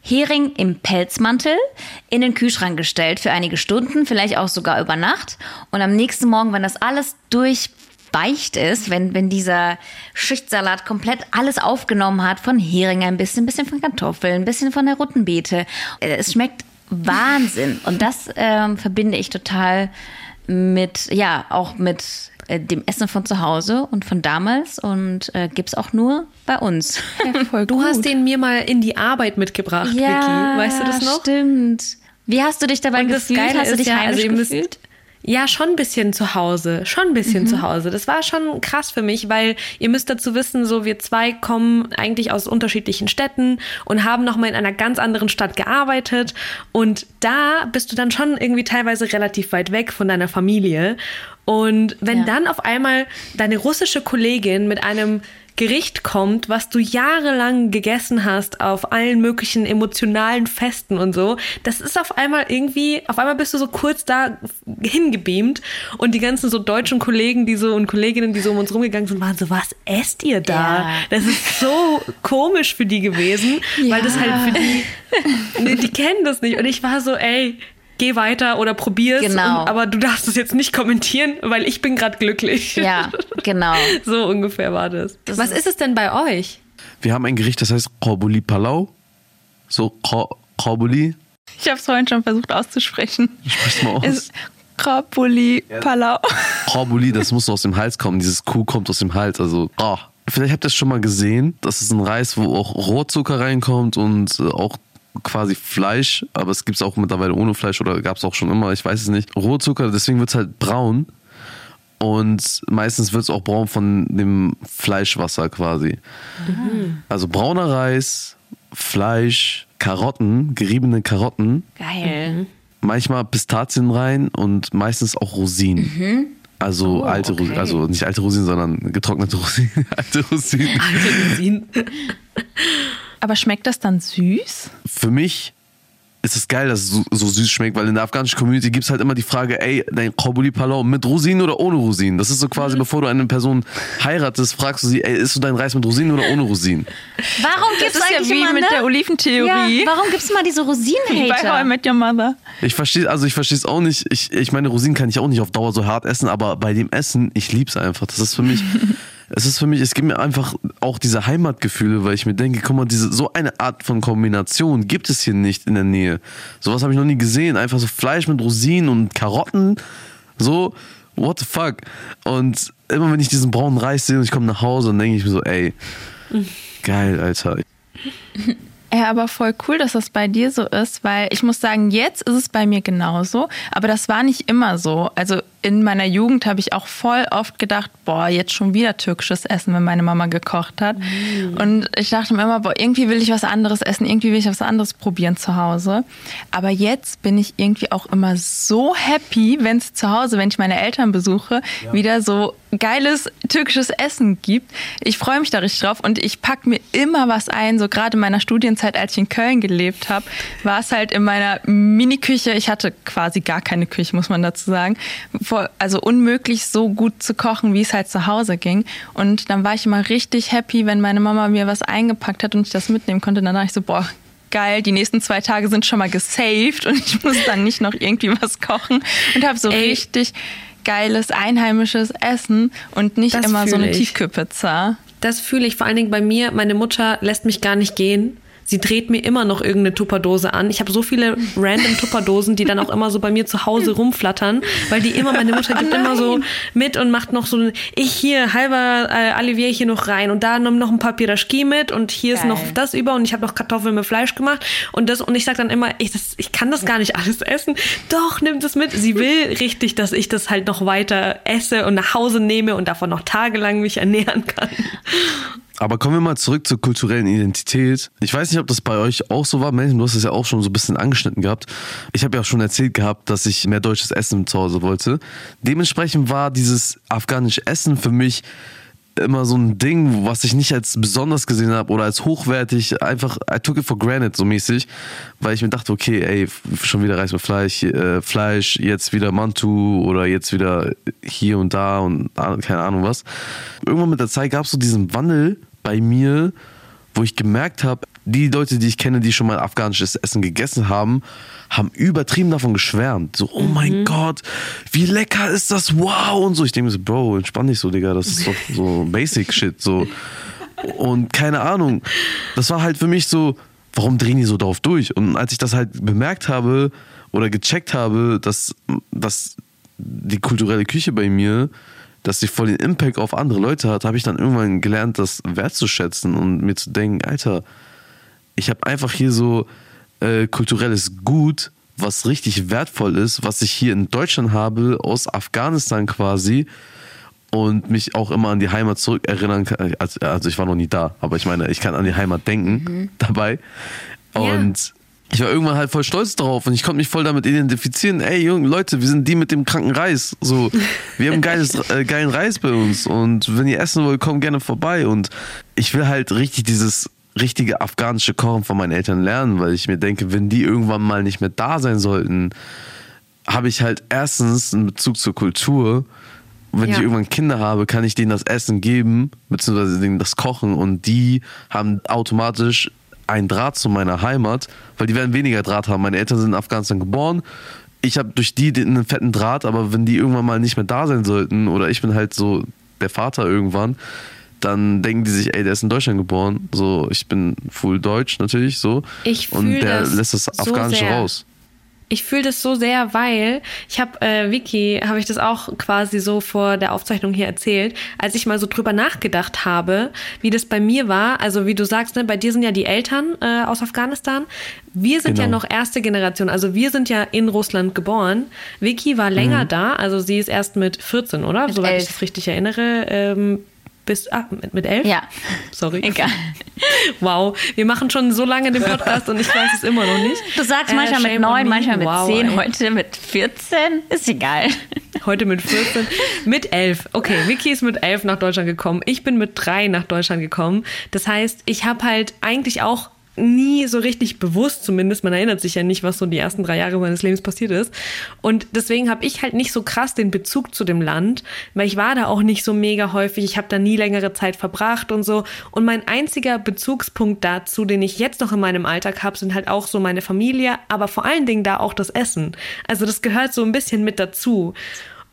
Hering im Pelzmantel, in den Kühlschrank gestellt für einige Stunden, vielleicht auch sogar über Nacht. Und am nächsten Morgen, wenn das alles durchweicht ist, wenn, wenn dieser Schichtsalat komplett alles aufgenommen hat, von Hering ein bisschen, ein bisschen von Kartoffeln, ein bisschen von der roten Beete, äh, es schmeckt Wahnsinn. Und das ähm, verbinde ich total mit, ja, auch mit äh, dem Essen von zu Hause und von damals und äh, gibt's auch nur bei uns. voll Du hast den mir mal in die Arbeit mitgebracht, Vicky. Weißt du das noch? Stimmt. Wie hast du dich dabei Und gefühlt? Hast du dich ja, heimisch also ihr müsst- gefühlt? Ja, schon ein bisschen zu Hause. Schon ein bisschen zu Hause. Das war schon krass für mich, weil ihr müsst dazu wissen, so wir zwei kommen eigentlich aus unterschiedlichen Städten und haben nochmal in einer ganz anderen Stadt gearbeitet. Und da bist du dann schon irgendwie teilweise relativ weit weg von deiner Familie. Und wenn Ja. dann auf einmal deine russische Kollegin mit einem Gericht kommt, was du jahrelang gegessen hast auf allen möglichen emotionalen Festen und so, das ist auf einmal irgendwie, auf einmal bist du so kurz da hingebeamt und die ganzen so deutschen Kollegen, die so und Kolleginnen, die so um uns rumgegangen sind, waren so, was esst ihr da? Ja. Das ist so komisch für die gewesen, weil das halt für die, nee, die kennen das nicht und ich war so, ey, geh weiter oder probier's, Genau. und, aber du darfst es jetzt nicht kommentieren, weil ich bin gerade glücklich. Ja, genau. So ungefähr war das. Was ist es denn bei euch? Wir haben ein Gericht, das heißt Korbuli Palau. So Korbuli. Ich habe es vorhin schon versucht auszusprechen. Sprich's mal aus. Krapuli Palau. Korbuli, das muss aus dem Hals kommen. Dieses Kuh kommt aus dem Hals. Also, ah. Vielleicht habt ihr es schon mal gesehen. Das ist ein Reis, wo auch Rohrzucker reinkommt und äh, auch quasi Fleisch. Aber es gibt es auch mittlerweile ohne Fleisch oder gab es auch schon immer. Ich weiß es nicht. Rohrzucker, deswegen wird es halt braun. Und meistens wird es auch braun von dem Fleischwasser quasi. Also brauner Reis, Fleisch, Karotten, geriebene Karotten, Geil. manchmal Pistazien rein und meistens auch Rosinen. Also alte okay. Rosinen, also nicht alte Rosinen, sondern getrocknete Rosinen. alte Rosinen. Aber schmeckt das dann süß? Für mich ist es geil, dass es so, so süß schmeckt, weil in der afghanischen Community gibt es halt immer die Frage, ey, dein Kobuli Palau mit Rosinen oder ohne Rosinen? Das ist so quasi, bevor du eine Person heiratest, fragst du sie, ey, isst du dein Reis mit Rosinen oder ohne Rosinen? Warum Das gibt's ist ja eigentlich wie immer, mit ne? der Oliventheorie. Ja, warum gibt's immer diese Rosinen-Hater? Met Your Mother. Ich verstehe, also ich verstehe es auch nicht. Ich, ich meine, Rosinen kann ich auch nicht auf Dauer so hart essen, aber bei dem Essen, ich lieb's einfach. Das ist für mich, es ist für mich, es gibt mir einfach auch diese Heimatgefühle, weil ich mir denke, guck mal, diese, so eine Art von Kombination gibt es hier nicht in der Nähe. Sowas habe ich noch nie gesehen. Einfach so Fleisch mit Rosinen und Karotten. So, what the fuck? Und immer wenn ich diesen braunen Reis sehe und ich komme nach Hause, dann denke ich mir so, ey, geil, Alter. Ja, aber voll cool, dass das bei dir so ist, weil ich muss sagen, jetzt ist es bei mir genauso, aber das war nicht immer so. Also in meiner Jugend habe ich auch voll oft gedacht, boah, jetzt schon wieder türkisches Essen, wenn meine Mama gekocht hat. Und ich dachte mir immer, boah, irgendwie will ich was anderes essen, irgendwie will ich was anderes probieren zu Hause. Aber jetzt bin ich irgendwie auch immer so happy, wenn es zu Hause, wenn ich meine Eltern besuche, wieder so geiles türkisches Essen gibt. Ich freue mich da richtig drauf und ich packe mir immer was ein. So gerade in meiner Studienzeit, als ich in Köln gelebt habe, war es halt in meiner Mini-Küche. Ich hatte quasi gar keine Küche, muss man dazu sagen. Also unmöglich so gut zu kochen, wie es halt zu Hause ging. Und dann war ich immer richtig happy, wenn meine Mama mir was eingepackt hat und ich das mitnehmen konnte. Und dann dachte ich so, boah, geil, die nächsten zwei Tage sind schon mal gesaved und ich muss dann nicht noch irgendwie was kochen und habe so Ey. richtig geiles einheimisches Essen und nicht das immer so eine Tiefkühlpizza. Das fühle ich vor allen Dingen bei mir. Meine Mutter lässt mich gar nicht gehen. Sie dreht mir immer noch irgendeine Tupperdose an. Ich habe so viele random Tupperdosen, die dann auch immer so bei mir zu Hause rumflattern, weil die immer, meine Mutter gibt oh immer so mit und macht noch so, ich hier, halber äh, Olivier hier noch rein und da nimm noch ein paar Piraschki mit und hier Geil. ist noch das über und ich habe noch Kartoffeln mit Fleisch gemacht und das und ich sage dann immer, ich, das, ich kann das gar nicht alles essen. Doch, nimm das mit. Sie will richtig, dass ich das halt noch weiter esse und nach Hause nehme und davon noch tagelang mich ernähren kann. Aber kommen wir mal zurück zur kulturellen Identität. Ich weiß nicht, ob das bei euch auch so war. Melvin, du hast es ja auch schon so ein bisschen angeschnitten gehabt. Ich habe ja auch schon erzählt gehabt, dass ich mehr deutsches Essen zu Hause wollte. Dementsprechend war dieses afghanische Essen für mich immer so ein Ding, was ich nicht als besonders gesehen habe oder als hochwertig, einfach, I took it for granted so mäßig, weil ich mir dachte, okay, ey, schon wieder Reis mit Fleisch, äh, Fleisch, jetzt wieder Mantu oder jetzt wieder hier und da und keine Ahnung was. Irgendwann mit der Zeit gab es so diesen Wandel bei mir, wo ich gemerkt habe, die Leute, die ich kenne, die schon mal afghanisches Essen gegessen haben, haben übertrieben davon geschwärmt. So, oh mein mhm. Gott, wie lecker ist das, wow und so. Ich denke mir so, Bro, entspann dich so, Digga, das ist doch so Basic Shit, so. Und keine Ahnung, das war halt für mich so, warum drehen die so drauf durch? Und als ich das halt bemerkt habe oder gecheckt habe, dass, dass die kulturelle Küche bei mir dass sie voll den Impact auf andere Leute hat, habe ich dann irgendwann gelernt, das wertzuschätzen und mir zu denken, Alter, ich habe einfach hier so äh, kulturelles Gut, was richtig wertvoll ist, was ich hier in Deutschland habe, aus Afghanistan quasi und mich auch immer an die Heimat zurückerinnern kann. Also, also ich war noch nie da, aber ich meine, ich kann an die Heimat denken mhm. dabei. Und. Ich war irgendwann halt voll stolz darauf und ich konnte mich voll damit identifizieren. Ey, Junge, Leute, wir sind die mit dem kranken Reis. So, wir haben geiles, äh, geilen Reis bei uns und wenn ihr essen wollt, kommt gerne vorbei. Und ich will halt richtig dieses richtige afghanische Kochen von meinen Eltern lernen, weil ich mir denke, wenn die irgendwann mal nicht mehr da sein sollten, habe ich halt erstens einen Bezug zur Kultur. Und wenn ja. ich irgendwann Kinder habe, kann ich denen das Essen geben, beziehungsweise denen das Kochen und die haben automatisch einen Draht zu meiner Heimat, weil die werden weniger Draht haben. Meine Eltern sind in Afghanistan geboren. Ich habe durch die einen fetten Draht, aber wenn die irgendwann mal nicht mehr da sein sollten oder ich bin halt so der Vater irgendwann, dann denken die sich, ey, der ist in Deutschland geboren. So, ich bin full deutsch natürlich so. Ich und der das lässt das Afghanische so raus. Ich fühle das so sehr, weil ich habe äh, Vicky, habe ich das auch quasi so vor der Aufzeichnung hier erzählt, als ich mal so drüber nachgedacht habe, wie das bei mir war. Also wie du sagst, ne, bei dir sind ja die Eltern äh, aus Afghanistan. Wir sind genau. ja noch erste Generation, also wir sind ja in Russland geboren. Vicky war länger mhm. da, also sie ist erst mit 14, oder? Mit Soweit elf. ich das richtig erinnere. Ähm, bis, ah, mit, mit elf? Ja. Sorry. Egal. Wow, wir machen schon so lange den Podcast und ich weiß es immer noch nicht. Du sagst äh, manchmal mit neun, manchmal mit wow, zehn, ey. heute mit 14. Ist egal. Heute mit 14. Mit elf. Okay, Vicky ist mit elf nach Deutschland gekommen. Ich bin mit drei nach Deutschland gekommen. Das heißt, ich habe halt eigentlich auch nie so richtig bewusst, zumindest man erinnert sich ja nicht, was so die ersten drei Jahre meines Lebens passiert ist. Und deswegen habe ich halt nicht so krass den Bezug zu dem Land, weil ich war da auch nicht so mega häufig, ich habe da nie längere Zeit verbracht und so. Und mein einziger Bezugspunkt dazu, den ich jetzt noch in meinem Alltag habe, sind halt auch so meine Familie, aber vor allen Dingen da auch das Essen. Also das gehört so ein bisschen mit dazu.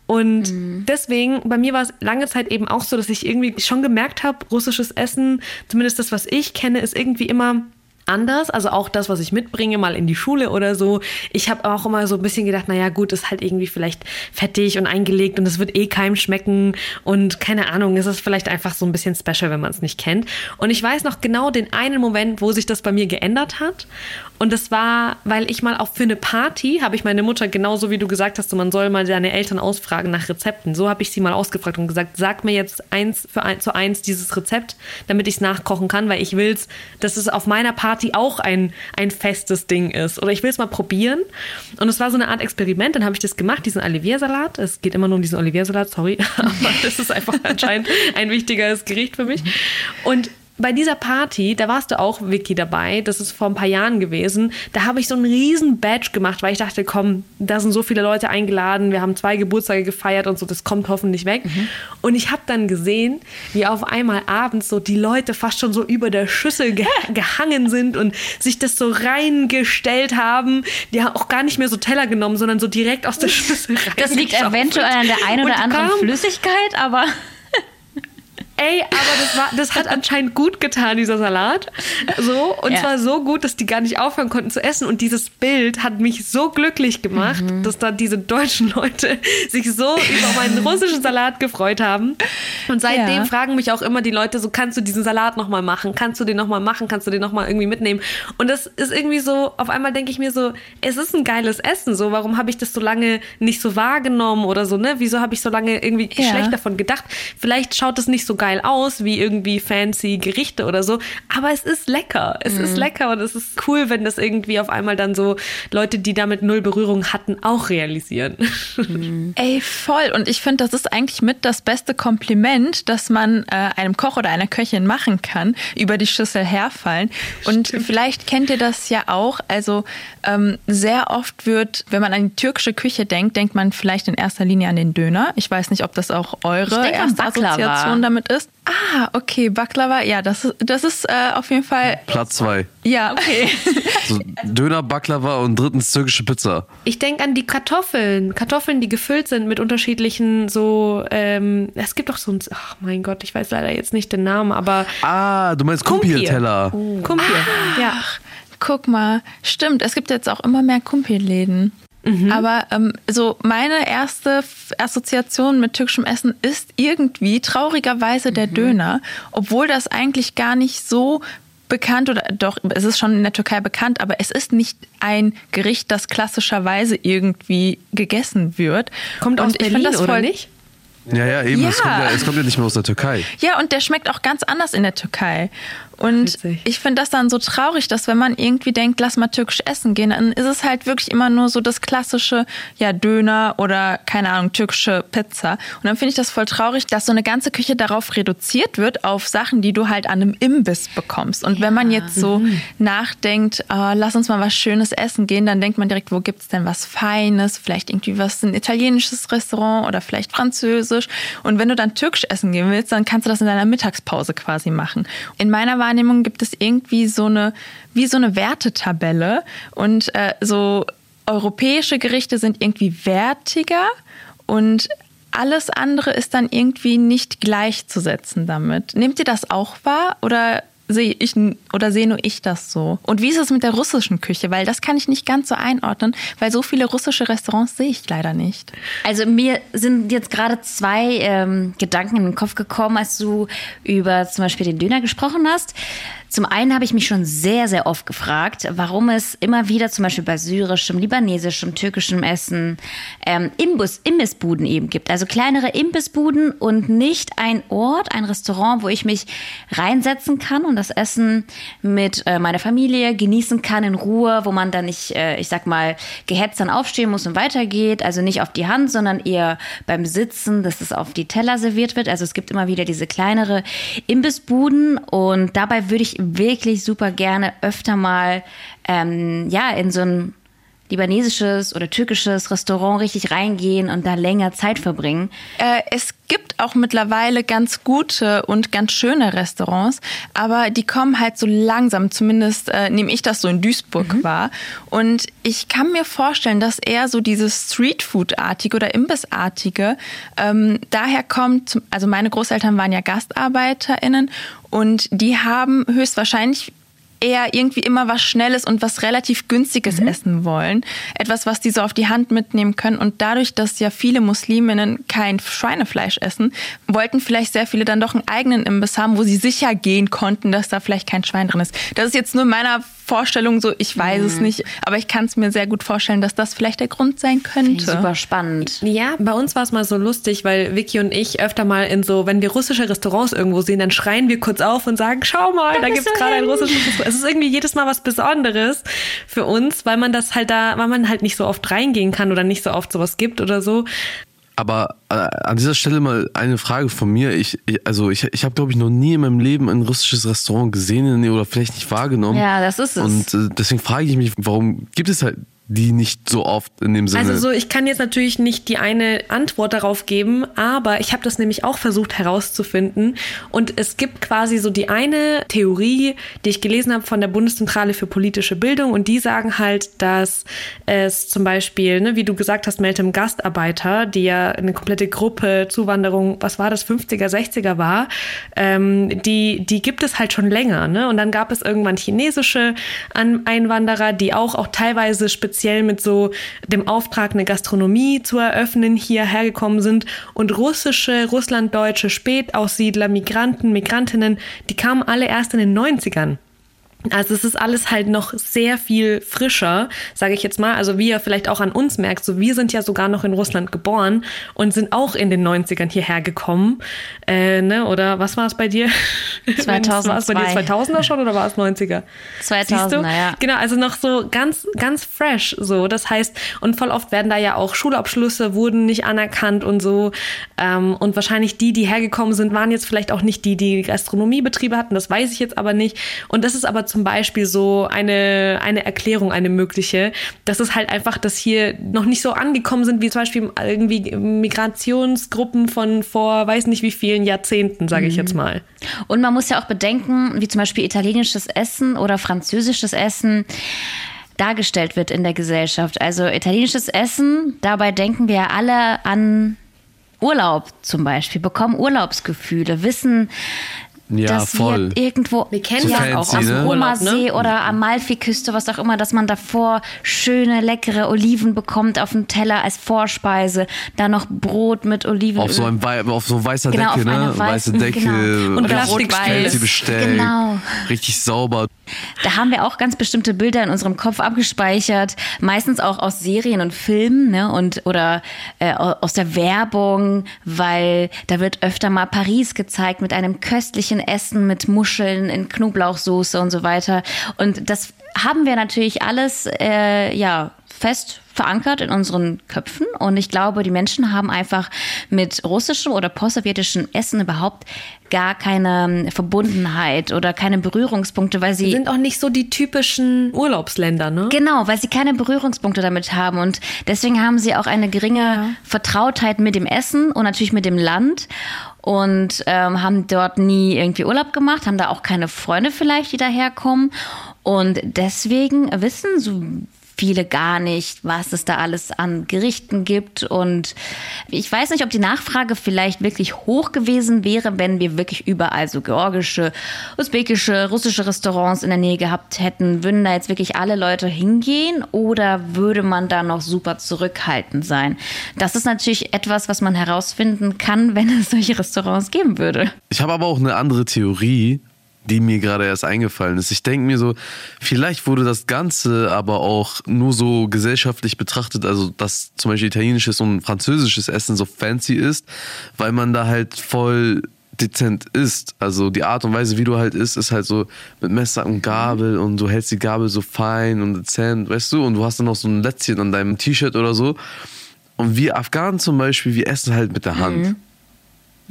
Und mhm. deswegen, bei mir war es lange Zeit eben auch so, dass ich irgendwie schon gemerkt habe, russisches Essen, zumindest das, was ich kenne, ist irgendwie immer anders, also auch das, was ich mitbringe, mal in die Schule oder so. Ich habe auch immer so ein bisschen gedacht, naja gut, ist halt irgendwie vielleicht fettig und eingelegt und es wird eh keinem schmecken und keine Ahnung, ist es vielleicht einfach so ein bisschen special, wenn man es nicht kennt. Und ich weiß noch genau den einen Moment, wo sich das bei mir geändert hat und das war, weil ich mal auch für eine Party habe ich meine Mutter genauso wie du gesagt hast, man soll mal seine Eltern ausfragen nach Rezepten. So habe ich sie mal ausgefragt und gesagt, sag mir jetzt eins für ein, zu eins dieses Rezept, damit ich es nachkochen kann, weil ich will's, das ist auf meiner Party Party auch ein, ein festes Ding ist. Oder ich will es mal probieren. Und es war so eine Art Experiment. Dann habe ich das gemacht, diesen Oliviersalat. Es geht immer nur um diesen Oliviersalat, sorry. Aber das ist einfach anscheinend ein wichtiges Gericht für mich. Und bei dieser Party, da warst du auch, Vicky, dabei. Das ist vor ein paar Jahren gewesen. Da habe ich so einen riesen Badge gemacht, weil ich dachte, komm, da sind so viele Leute eingeladen. Wir haben zwei Geburtstage gefeiert und so, das kommt hoffentlich weg. Mhm. Und ich habe dann gesehen, wie auf einmal abends so die Leute fast schon so über der Schüssel ge gehangen sind und sich das so reingestellt haben. Die haben auch gar nicht mehr so Teller genommen, sondern so direkt aus der Schüssel rein. Das liegt eventuell an der einen oder anderen Flüssigkeit, aber. Ey, aber das, war, das hat anscheinend gut getan, dieser Salat. So, und ja. zwar so gut, dass die gar nicht aufhören konnten zu essen. Und dieses Bild hat mich so glücklich gemacht, mhm. dass da diese deutschen Leute sich so über meinen russischen Salat gefreut haben. Und seitdem ja. fragen mich auch immer die Leute so, kannst du diesen Salat nochmal machen? Kannst du den nochmal machen? Kannst du den nochmal irgendwie mitnehmen? Und das ist irgendwie so, auf einmal denke ich mir so, es ist ein geiles Essen. So, warum habe ich das so lange nicht so wahrgenommen oder so, ne? Wieso habe ich so lange irgendwie ja. schlecht davon gedacht? Vielleicht schaut es nicht so geil aus wie irgendwie fancy Gerichte oder so, aber es ist lecker. Es mhm. ist lecker und es ist cool, wenn das irgendwie auf einmal dann so Leute, die damit null Berührung hatten, auch realisieren. Mhm. Ey, voll. Und ich finde, das ist eigentlich mit das beste Kompliment, das man äh, einem Koch oder einer Köchin machen kann, über die Schüssel herfallen. Und Stimmt. vielleicht kennt ihr das ja auch. Also ähm, sehr oft wird, wenn man an die türkische Küche denkt, denkt man vielleicht in erster Linie an den Döner. Ich weiß nicht, ob das auch eure erste Assoziation damit ist. Ah, okay, Baklava, ja, das ist, das ist äh, auf jeden Fall. Platz zwei. Ja, okay. so Döner, Baklava und drittens türkische Pizza. Ich denke an die Kartoffeln. Kartoffeln, die gefüllt sind mit unterschiedlichen so, ähm, es gibt doch so ein, ach mein Gott, ich weiß leider jetzt nicht den Namen, aber. Ah, du meinst Kumpir-Teller. Oh. Kumpir, ah, ja. Guck mal, stimmt, es gibt jetzt auch immer mehr Kumpir-Läden. Mhm. Aber ähm, so meine erste Assoziation mit türkischem Essen ist irgendwie traurigerweise der mhm. Döner, obwohl das eigentlich gar nicht so bekannt oder doch, es ist schon in der Türkei bekannt, aber es ist nicht ein Gericht, das klassischerweise irgendwie gegessen wird. Kommt aus und Berlin, das voll, oder nicht? Ja, ja, eben. Ja. Es, kommt ja, es kommt ja nicht mehr aus der Türkei. Ja, und der schmeckt auch ganz anders in der Türkei. Und Witzig. ich finde das dann so traurig, dass wenn man irgendwie denkt, lass mal türkisch essen gehen, dann ist es halt wirklich immer nur so das klassische, ja, Döner oder keine Ahnung, türkische Pizza. Und dann finde ich das voll traurig, dass so eine ganze Küche darauf reduziert wird, auf Sachen, die du halt an einem Imbiss bekommst. Und ja. wenn man jetzt so mhm. nachdenkt, oh, lass uns mal was Schönes essen gehen, dann denkt man direkt, wo gibt's denn was Feines? Vielleicht irgendwie was, ein italienisches Restaurant oder vielleicht französisch. Und wenn du dann türkisch essen gehen willst, dann kannst du das in deiner Mittagspause quasi machen. In meiner Wahrnehmung Wahrnehmung gibt es irgendwie so eine, wie so eine Wertetabelle und äh, so europäische Gerichte sind irgendwie wertiger und alles andere ist dann irgendwie nicht gleichzusetzen damit. Nehmt ihr das auch wahr oder sehe ich oder sehe nur ich das so? Und wie ist es mit der russischen Küche? Weil das kann ich nicht ganz so einordnen, weil so viele russische Restaurants sehe ich leider nicht. Also mir sind jetzt gerade zwei ähm, Gedanken in den Kopf gekommen, als du über zum Beispiel den Döner gesprochen hast. Zum einen habe ich mich schon sehr, sehr oft gefragt, warum es immer wieder zum Beispiel bei syrischem, libanesischem, türkischem Essen ähm, Imbus, Imbissbuden eben gibt. Also kleinere Imbissbuden und nicht ein Ort, ein Restaurant, wo ich mich reinsetzen kann und das Essen mit äh, meiner Familie genießen kann in Ruhe, wo man dann nicht, äh, ich sag mal, gehetzt dann aufstehen muss und weitergeht. Also nicht auf die Hand, sondern eher beim Sitzen, dass es auf die Teller serviert wird. Also es gibt immer wieder diese kleinere Imbissbuden und dabei würde ich wirklich super gerne öfter mal ähm, ja in so ein libanesisches oder türkisches Restaurant richtig reingehen und da länger Zeit verbringen. Äh, es gibt auch mittlerweile ganz gute und ganz schöne Restaurants, aber die kommen halt so langsam, zumindest äh, nehme ich das so in Duisburg mhm. wahr. Und ich kann mir vorstellen, dass eher so dieses Streetfood-artige oder Imbissartige ähm, daher kommt, also meine Großeltern waren ja GastarbeiterInnen und die haben höchstwahrscheinlich eher irgendwie immer was Schnelles und was relativ Günstiges mhm. essen wollen. Etwas, was die so auf die Hand mitnehmen können. Und dadurch, dass ja viele Musliminnen kein Schweinefleisch essen, wollten vielleicht sehr viele dann doch einen eigenen Imbiss haben, wo sie sicher gehen konnten, dass da vielleicht kein Schwein drin ist. Das ist jetzt nur meiner Vorstellung so, ich weiß es nicht, aber ich kann es mir sehr gut vorstellen, dass das vielleicht der Grund sein könnte. Super spannend. Ja, bei uns war es mal so lustig, weil Vicky und ich öfter mal in so, wenn wir russische Restaurants irgendwo sehen, dann schreien wir kurz auf und sagen, schau mal, da, gibt's gerade ein russisches Restaurant. Es ist irgendwie jedes Mal was Besonderes für uns, weil man das halt da, weil man halt nicht so oft reingehen kann oder nicht so oft sowas gibt oder so. Aber äh, an dieser Stelle mal eine Frage von mir. Ich, ich also ich, ich habe, glaube ich, noch nie in meinem Leben ein russisches Restaurant gesehen oder vielleicht nicht wahrgenommen. Ja, das ist es. Und äh, deswegen frage ich mich, warum gibt es halt die nicht so oft in dem Sinne? Also so, ich kann jetzt natürlich nicht die eine Antwort darauf geben, aber ich habe das nämlich auch versucht herauszufinden. Und es gibt quasi so die eine Theorie, die ich gelesen habe von der Bundeszentrale für politische Bildung. Und die sagen halt, dass es zum Beispiel, ne, wie du gesagt hast, Meltem Gastarbeiter, die ja eine komplette Gruppe Zuwanderung, was war das, 50er, 60er war, ähm, die, die gibt es halt schon länger. Ne? Und dann gab es irgendwann chinesische An Einwanderer, die auch, auch teilweise speziell mit so dem Auftrag, eine Gastronomie zu eröffnen, hierher gekommen sind. Und russische, russlanddeutsche Spätaussiedler, Migranten, Migrantinnen, die kamen alle erst in den 90ern. Also es ist alles halt noch sehr viel frischer, sage ich jetzt mal. Also wie ihr vielleicht auch an uns merkt, so wir sind ja sogar noch in Russland geboren und sind auch in den 90ern hierher gekommen. Äh, ne? Oder was war es bei dir? 2002. war es bei dir 2000er schon oder war es 90er? 2000er, ja. Genau, also noch so ganz, ganz fresh so. Das heißt, und voll oft werden da ja auch Schulabschlüsse wurden nicht anerkannt und so. Ähm, und wahrscheinlich die, die hergekommen sind, waren jetzt vielleicht auch nicht die, die Gastronomiebetriebe hatten. Das weiß ich jetzt aber nicht. Und das ist aber zum Beispiel so eine, eine Erklärung, eine mögliche, dass es halt einfach, dass hier noch nicht so angekommen sind, wie zum Beispiel irgendwie Migrationsgruppen von vor weiß nicht wie vielen Jahrzehnten, sage ich jetzt mal. Und man muss ja auch bedenken, wie zum Beispiel italienisches Essen oder französisches Essen dargestellt wird in der Gesellschaft. Also italienisches Essen, dabei denken wir ja alle an Urlaub zum Beispiel, bekommen Urlaubsgefühle, wissen, ja, dass voll. wir irgendwo Wir kennen So ja fancy, auch aus ne? dem Urlaub, Omasee ne? oder Amalfiküste, was auch immer, dass man davor schöne, leckere Oliven bekommt auf dem Teller als Vorspeise, da noch Brot mit Olivenöl. auf so einem Wei- auf so weißer Genau, Decke, ne? Weiße weißen- Decke genau. Und richtig Plastikstühle. fancy bestellt. Genau. Richtig sauber. Da haben wir auch ganz bestimmte Bilder in unserem Kopf abgespeichert, meistens auch aus Serien und Filmen ne? und oder äh, aus der Werbung, weil da wird öfter mal Paris gezeigt mit einem köstlichen Essen mit Muscheln in Knoblauchsoße und so weiter. Und das haben wir natürlich alles äh, ja fest verankert in unseren Köpfen und ich glaube, die Menschen haben einfach mit russischem oder postsowjetischem Essen überhaupt gar keine Verbundenheit oder keine Berührungspunkte, weil sie Sind auch nicht so die typischen Urlaubsländer, ne? Genau, weil sie keine Berührungspunkte damit haben und deswegen haben sie auch eine geringe Vertrautheit mit dem Essen und natürlich mit dem Land und ähm, haben dort nie irgendwie Urlaub gemacht, haben da auch keine Freunde vielleicht, die daherkommen. Und deswegen wissen so viele gar nicht, was es da alles an Gerichten gibt. Und ich weiß nicht, ob die Nachfrage vielleicht wirklich hoch gewesen wäre, wenn wir wirklich überall so georgische, usbekische, russische Restaurants in der Nähe gehabt hätten. Würden da jetzt wirklich alle Leute hingehen oder würde man da noch super zurückhaltend sein? Das ist natürlich etwas, was man herausfinden kann, wenn es solche Restaurants geben würde. Ich habe aber auch eine andere Theorie, die mir gerade erst eingefallen ist. Ich denke mir so, vielleicht wurde das Ganze aber auch nur so gesellschaftlich betrachtet, also dass zum Beispiel italienisches und französisches Essen so fancy ist, weil man da halt voll dezent isst. Also die Art und Weise, wie du halt isst, ist halt so mit Messer und Gabel und du hältst die Gabel so fein und dezent, weißt du, und du hast dann noch so ein Lätzchen an deinem T-Shirt oder so. Und wir Afghanen zum Beispiel, wir essen halt mit der Hand.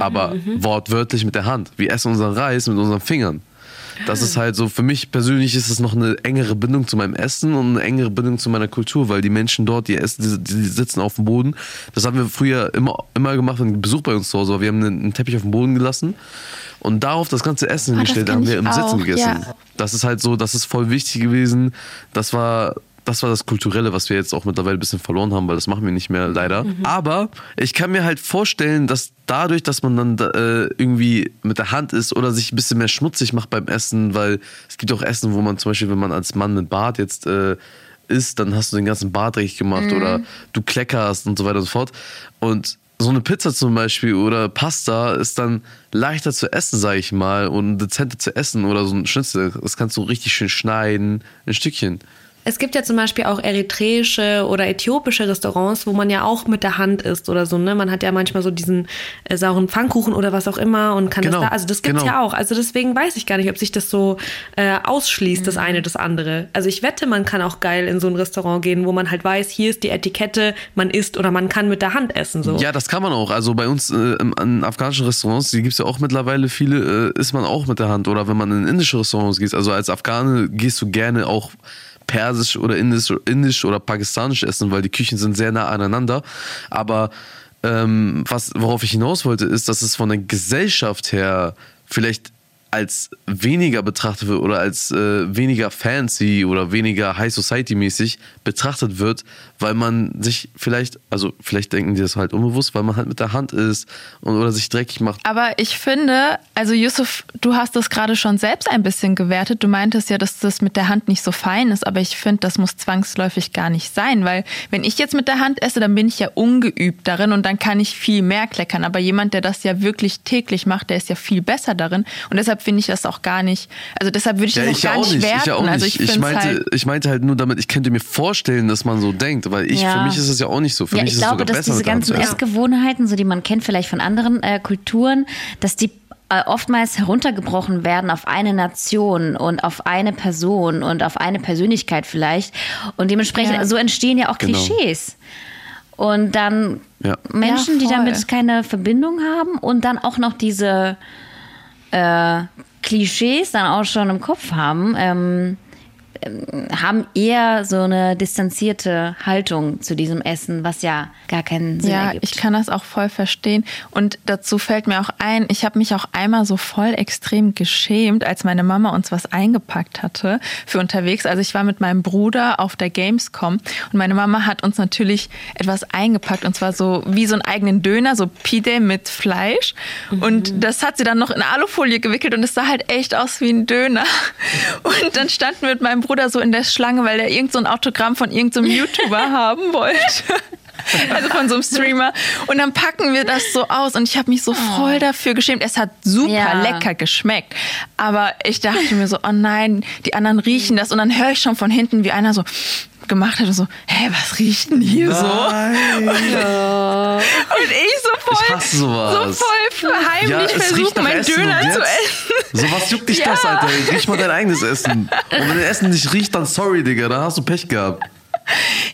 Aber wortwörtlich mit der Hand. Wir essen unseren Reis mit unseren Fingern. Das ist halt so, für mich persönlich ist es noch eine engere Bindung zu meinem Essen und eine engere Bindung zu meiner Kultur, weil die Menschen dort, die essen, die, die sitzen auf dem Boden. Das haben wir früher immer, immer gemacht, wenn Besuch bei uns zu Hause war. Wir haben einen, Teppich auf dem Boden gelassen und darauf das ganze Essen Ah, hingestellt. Da haben wir im Sitzen auch, gegessen. ja. Das ist halt so, das ist voll wichtig gewesen. Das war das war das Kulturelle, was wir jetzt auch mittlerweile ein bisschen verloren haben, weil das machen wir nicht mehr leider. Aber ich kann mir halt vorstellen, dass dadurch, dass man dann äh, irgendwie mit der Hand isst oder sich ein bisschen mehr schmutzig macht beim Essen, weil es gibt auch Essen, wo man zum Beispiel, wenn man als Mann mit Bart jetzt äh, isst, dann hast du den ganzen Bart richtig gemacht oder du kleckerst und so weiter und so fort. Und so eine Pizza zum Beispiel oder Pasta ist dann leichter zu essen, sag ich mal, und dezenter zu essen oder so ein Schnitzel. Das kannst du richtig schön schneiden, ein Stückchen. Es gibt ja zum Beispiel auch eritreische oder äthiopische Restaurants, wo man ja auch mit der Hand isst oder so. Ne? Man hat ja manchmal so diesen äh, sauren Pfannkuchen oder was auch immer und kann Genau, das da. Also das gibt's genau. ja auch. Also deswegen weiß ich gar nicht, ob sich das so äh, ausschließt, das eine das andere. Also ich wette, man kann auch geil in so ein Restaurant gehen, wo man halt weiß, hier ist die Etikette, man isst oder man kann mit der Hand essen. So. Ja, das kann man auch. Also bei uns äh, im, an afghanischen Restaurants, die gibt's ja auch mittlerweile viele, äh, isst man auch mit der Hand. Oder wenn man in indische Restaurants geht, also als Afghane gehst du gerne auch persisch oder indisch, indisch oder pakistanisch essen, weil die Küchen sind sehr nah aneinander. Aber ähm, was, worauf ich hinaus wollte, ist, dass es von der Gesellschaft her vielleicht als weniger betrachtet wird oder als äh, weniger fancy oder weniger High Society mäßig betrachtet wird, weil man sich vielleicht, also vielleicht denken die das halt unbewusst, weil man halt mit der Hand ist und oder sich dreckig macht. Aber ich finde, also Yusuf, du hast das gerade schon selbst ein bisschen gewertet. Du meintest ja, dass das mit der Hand nicht so fein ist, aber ich finde, das muss zwangsläufig gar nicht sein, weil wenn ich jetzt mit der Hand esse, dann bin ich ja ungeübt darin und dann kann ich viel mehr kleckern. Aber jemand, der das ja wirklich täglich macht, der ist ja viel besser darin und deshalb finde ich das auch gar nicht, also deshalb würde ich das auch gar nicht werten. Ich, ja auch nicht. Also ich, ich, meinte, halt, ich meinte halt nur damit, ich könnte mir vorstellen, dass man so denkt, weil ich, Ja. für mich ist es ja auch nicht so. Für ja, mich ich ist es glaube, sogar dass besser diese ganzen. Essgewohnheiten, so die man kennt vielleicht von anderen äh, Kulturen, dass die äh, oftmals heruntergebrochen werden auf eine Nation und auf eine Person und auf eine Persönlichkeit vielleicht. Und dementsprechend, Ja. so entstehen ja auch Genau. Klischees. Und dann Ja. Menschen, die voll. damit keine Verbindung haben und dann auch noch diese äh, Klischees dann auch schon im Kopf haben, ähm, haben eher so eine distanzierte Haltung zu diesem Essen, was ja gar keinen Sinn Ja, ergibt. ich kann das auch voll verstehen. Und dazu fällt mir auch ein, ich habe mich auch einmal so voll extrem geschämt, als meine Mama uns was eingepackt hatte für unterwegs. Also ich war mit meinem Bruder auf der Gamescom und meine Mama hat uns natürlich etwas eingepackt und zwar so wie so einen eigenen Döner, so Pide mit Fleisch. Und das hat sie dann noch in Alufolie gewickelt und es sah halt echt aus wie ein Döner. Und dann standen wir mit meinem Bruder so in der Schlange, weil der irgend so ein Autogramm von irgendeinem YouTuber haben wollte. Also von so einem Streamer. Und dann packen wir das so aus und ich habe mich so voll dafür geschämt. Es hat super Ja. lecker geschmeckt. Aber ich dachte mir so, oh nein, die anderen riechen das. Und dann höre ich schon von hinten, wie einer so gemacht hat und so, hä, was riecht denn hier so? Und ich so voll, Ich hasse sowas. so voll heimlich versuchen, meinen Döner zu essen. So was juckt dich Ja. das, Alter? Riech mal dein eigenes Essen. Und wenn dein Essen nicht riecht, dann sorry, Digga, da hast du Pech gehabt.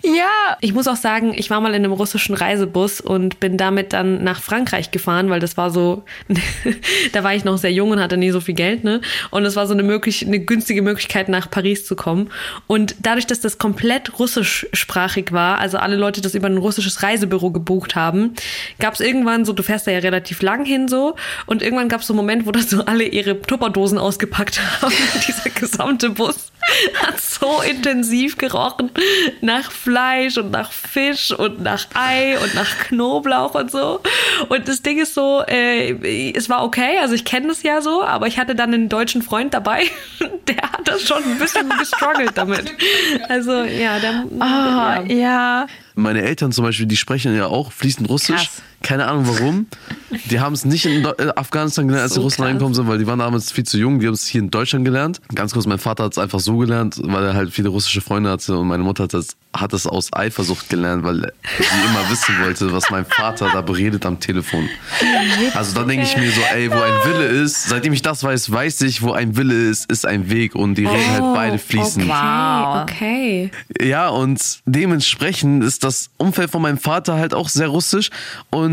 Ja, Ich muss auch sagen, ich war mal in einem russischen Reisebus und bin damit dann nach Frankreich gefahren, weil das war so, da war ich noch sehr jung und hatte nie so viel Geld, ne? Und es war so eine möglich, eine günstige Möglichkeit, nach Paris zu kommen. Und dadurch, dass das komplett russischsprachig war, also alle Leute das über ein russisches Reisebüro gebucht haben, gab es irgendwann so, du fährst da ja relativ lang hin so, und irgendwann gab es so einen Moment, wo das so alle ihre Tupperdosen ausgepackt haben. Dieser gesamte Bus hat so intensiv gerochen nach Fleisch und nach Fisch und nach Ei und nach Knoblauch und so. Und das Ding ist so, äh, es war okay, also ich kenne das ja so, aber ich hatte dann einen deutschen Freund dabei, der hat das schon ein bisschen gestruggelt damit. Also ja, der, Ah, ja. ja. Meine Eltern zum Beispiel, die sprechen ja auch fließend Russisch. Krass. Keine Ahnung warum. Die haben es nicht in Afghanistan gelernt, als So die Russen krass. reingekommen sind, weil die waren damals viel zu jung. Die haben es hier in Deutschland gelernt. Ganz kurz, mein Vater hat es einfach so gelernt, weil er halt viele russische Freunde hatte und meine Mutter hat das, hat das aus Eifersucht gelernt, weil sie immer wissen wollte, was mein Vater da beredet am Telefon. Also da denke ich mir so, ey, wo ein Wille ist, seitdem ich das weiß, weiß ich, wo ein Wille ist, ist ein Weg und die reden halt beide fließend. Wow. Okay. Ja, und dementsprechend ist das Umfeld von meinem Vater halt auch sehr russisch und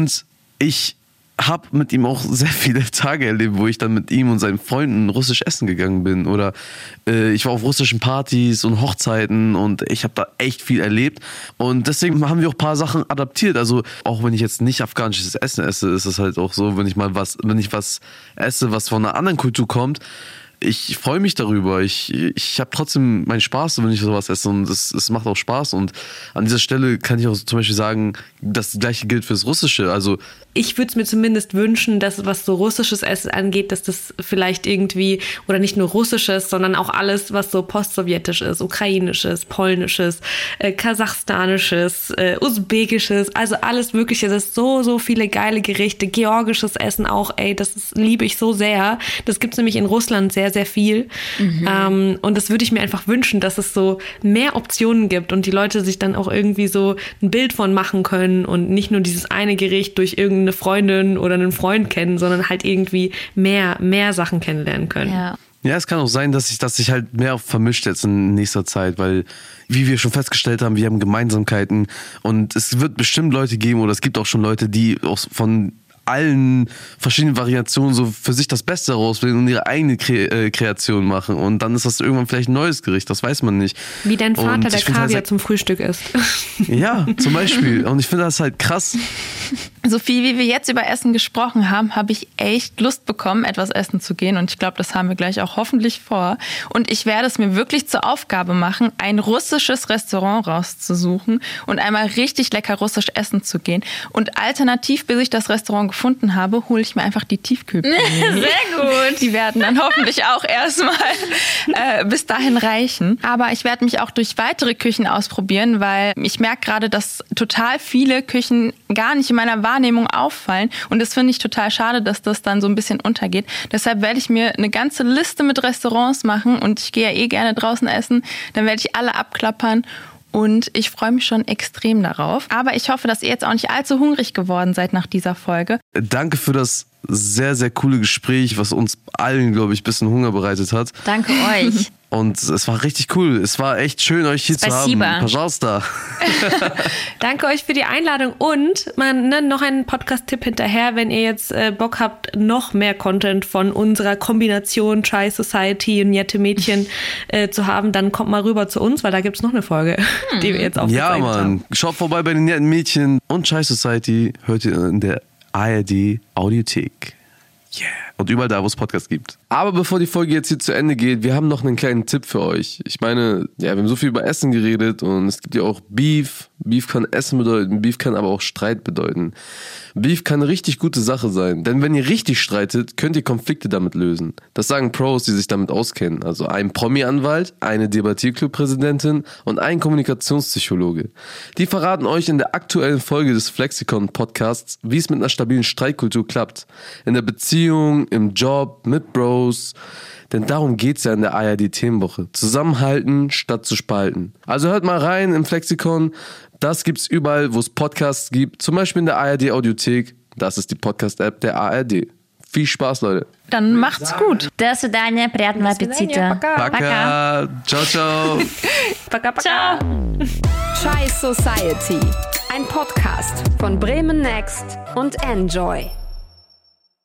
ich habe mit ihm auch sehr viele Tage erlebt, wo ich dann mit ihm und seinen Freunden russisch essen gegangen bin oder äh, ich war auf russischen Partys und Hochzeiten und ich habe da echt viel erlebt und deswegen haben wir auch ein paar Sachen adaptiert. Also auch wenn ich jetzt nicht afghanisches Essen esse, ist es halt auch so, wenn ich mal was, wenn ich was esse, was von einer anderen Kultur kommt, ich freue mich darüber. Ich, ich habe trotzdem meinen Spaß, wenn ich sowas esse und es, es macht auch Spaß. Und an dieser Stelle kann ich auch zum Beispiel sagen, das gleiche gilt fürs Russische. Also ich würde es mir zumindest wünschen, dass was so russisches Essen angeht, dass das vielleicht irgendwie, oder nicht nur russisches, sondern auch alles, was so postsowjetisch ist, ukrainisches, polnisches, äh, kasachstanisches, äh, usbekisches, also alles mögliche. Das ist so, so viele geile Gerichte, georgisches Essen auch, ey, das ist, liebe ich so sehr. Das gibt's nämlich in Russland sehr, sehr viel. Mhm. Ähm, und das würde ich mir einfach wünschen, dass es so mehr Optionen gibt und die Leute sich dann auch irgendwie so ein Bild von machen können und nicht nur dieses eine Gericht durch irgendein eine Freundin oder einen Freund kennen, sondern halt irgendwie mehr, mehr Sachen kennenlernen können. Ja. Ja, es kann auch sein, dass sich dass sich halt mehr vermischt jetzt in nächster Zeit, weil wie wir schon festgestellt haben, wir haben Gemeinsamkeiten und es wird bestimmt Leute geben oder es gibt auch schon Leute, die auch von allen verschiedenen Variationen so für sich das Beste rauswählen und ihre eigene Kre äh, Kreation machen. Und dann ist das irgendwann vielleicht ein neues Gericht, das weiß man nicht. Wie dein Vater, der Kaviar halt, zum Frühstück isst. Ja, zum Beispiel. Und ich finde das halt krass. So viel wie wir jetzt über Essen gesprochen haben, habe ich echt Lust bekommen, etwas essen zu gehen. Und ich glaube, das haben wir gleich auch hoffentlich vor. Und ich werde es mir wirklich zur Aufgabe machen, ein russisches Restaurant rauszusuchen und einmal richtig lecker russisch essen zu gehen. Und alternativ, bis ich das Restaurant gefunden habe, hole ich mir einfach die Tiefkühlpizza. Sehr gut. Die werden dann hoffentlich auch erstmal äh, bis dahin reichen. Aber ich werde mich auch durch weitere Küchen ausprobieren, weil ich merke gerade, dass total viele Küchen gar nicht in meiner Wahrnehmung auffallen. Und das finde ich total schade, dass das dann so ein bisschen untergeht. Deshalb werde ich mir eine ganze Liste mit Restaurants machen und ich gehe ja eh gerne draußen essen. Dann werde ich alle abklappern und ich freue mich schon extrem darauf. Aber ich hoffe, dass ihr jetzt auch nicht allzu hungrig geworden seid nach dieser Folge. Danke für das sehr, sehr coole Gespräch, was uns allen, glaube ich, ein bisschen Hunger bereitet hat. Danke euch. Und es war richtig cool. Es war echt schön, euch hier Spasiba. zu haben. Pajasta. Danke euch für die Einladung und man, ne, noch ein Podcast-Tipp hinterher, wenn ihr jetzt äh, Bock habt, noch mehr Content von unserer Kombination Chai Society und Jette Mädchen äh, zu haben, dann kommt mal rüber zu uns, weil da gibt es noch eine Folge, hm. die wir jetzt aufgezeigt haben. Ja, Mann. Schaut vorbei bei den netten Mädchen und Chai Society. Hört ihr in der ARD Audiothek. Yeah. Und überall da, wo es Podcasts gibt. Aber bevor die Folge jetzt hier zu Ende geht, wir haben noch einen kleinen Tipp für euch. Ich meine, ja, wir haben so viel über Essen geredet und es gibt ja auch Beef. Beef kann Essen bedeuten, Beef kann aber auch Streit bedeuten. Beef kann eine richtig gute Sache sein, denn wenn ihr richtig streitet, könnt ihr Konflikte damit lösen. Das sagen Pros, die sich damit auskennen. Also ein Promi-Anwalt, eine Debattierclub-Präsidentin und ein Kommunikationspsychologe. Die verraten euch in der aktuellen Folge des Flexicon-Podcasts, wie es mit einer stabilen Streitkultur klappt. In der Beziehung, im Job, mit Bros. Denn darum geht's ja in der ARD-Themenwoche. Zusammenhalten statt zu spalten. Also hört mal rein im Flexikon. Das gibt's überall, wo es Podcasts gibt. Zum Beispiel in der ARD-Audiothek. Das ist die Podcast-App der ARD. Viel Spaß, Leute. Dann macht's gut. До свидания, приятного аппетита. Пока. Пока. Ciao, ciao. Пока, пока. Ciao. Chai Society. Ein Podcast von Bremen Next und Enjoy.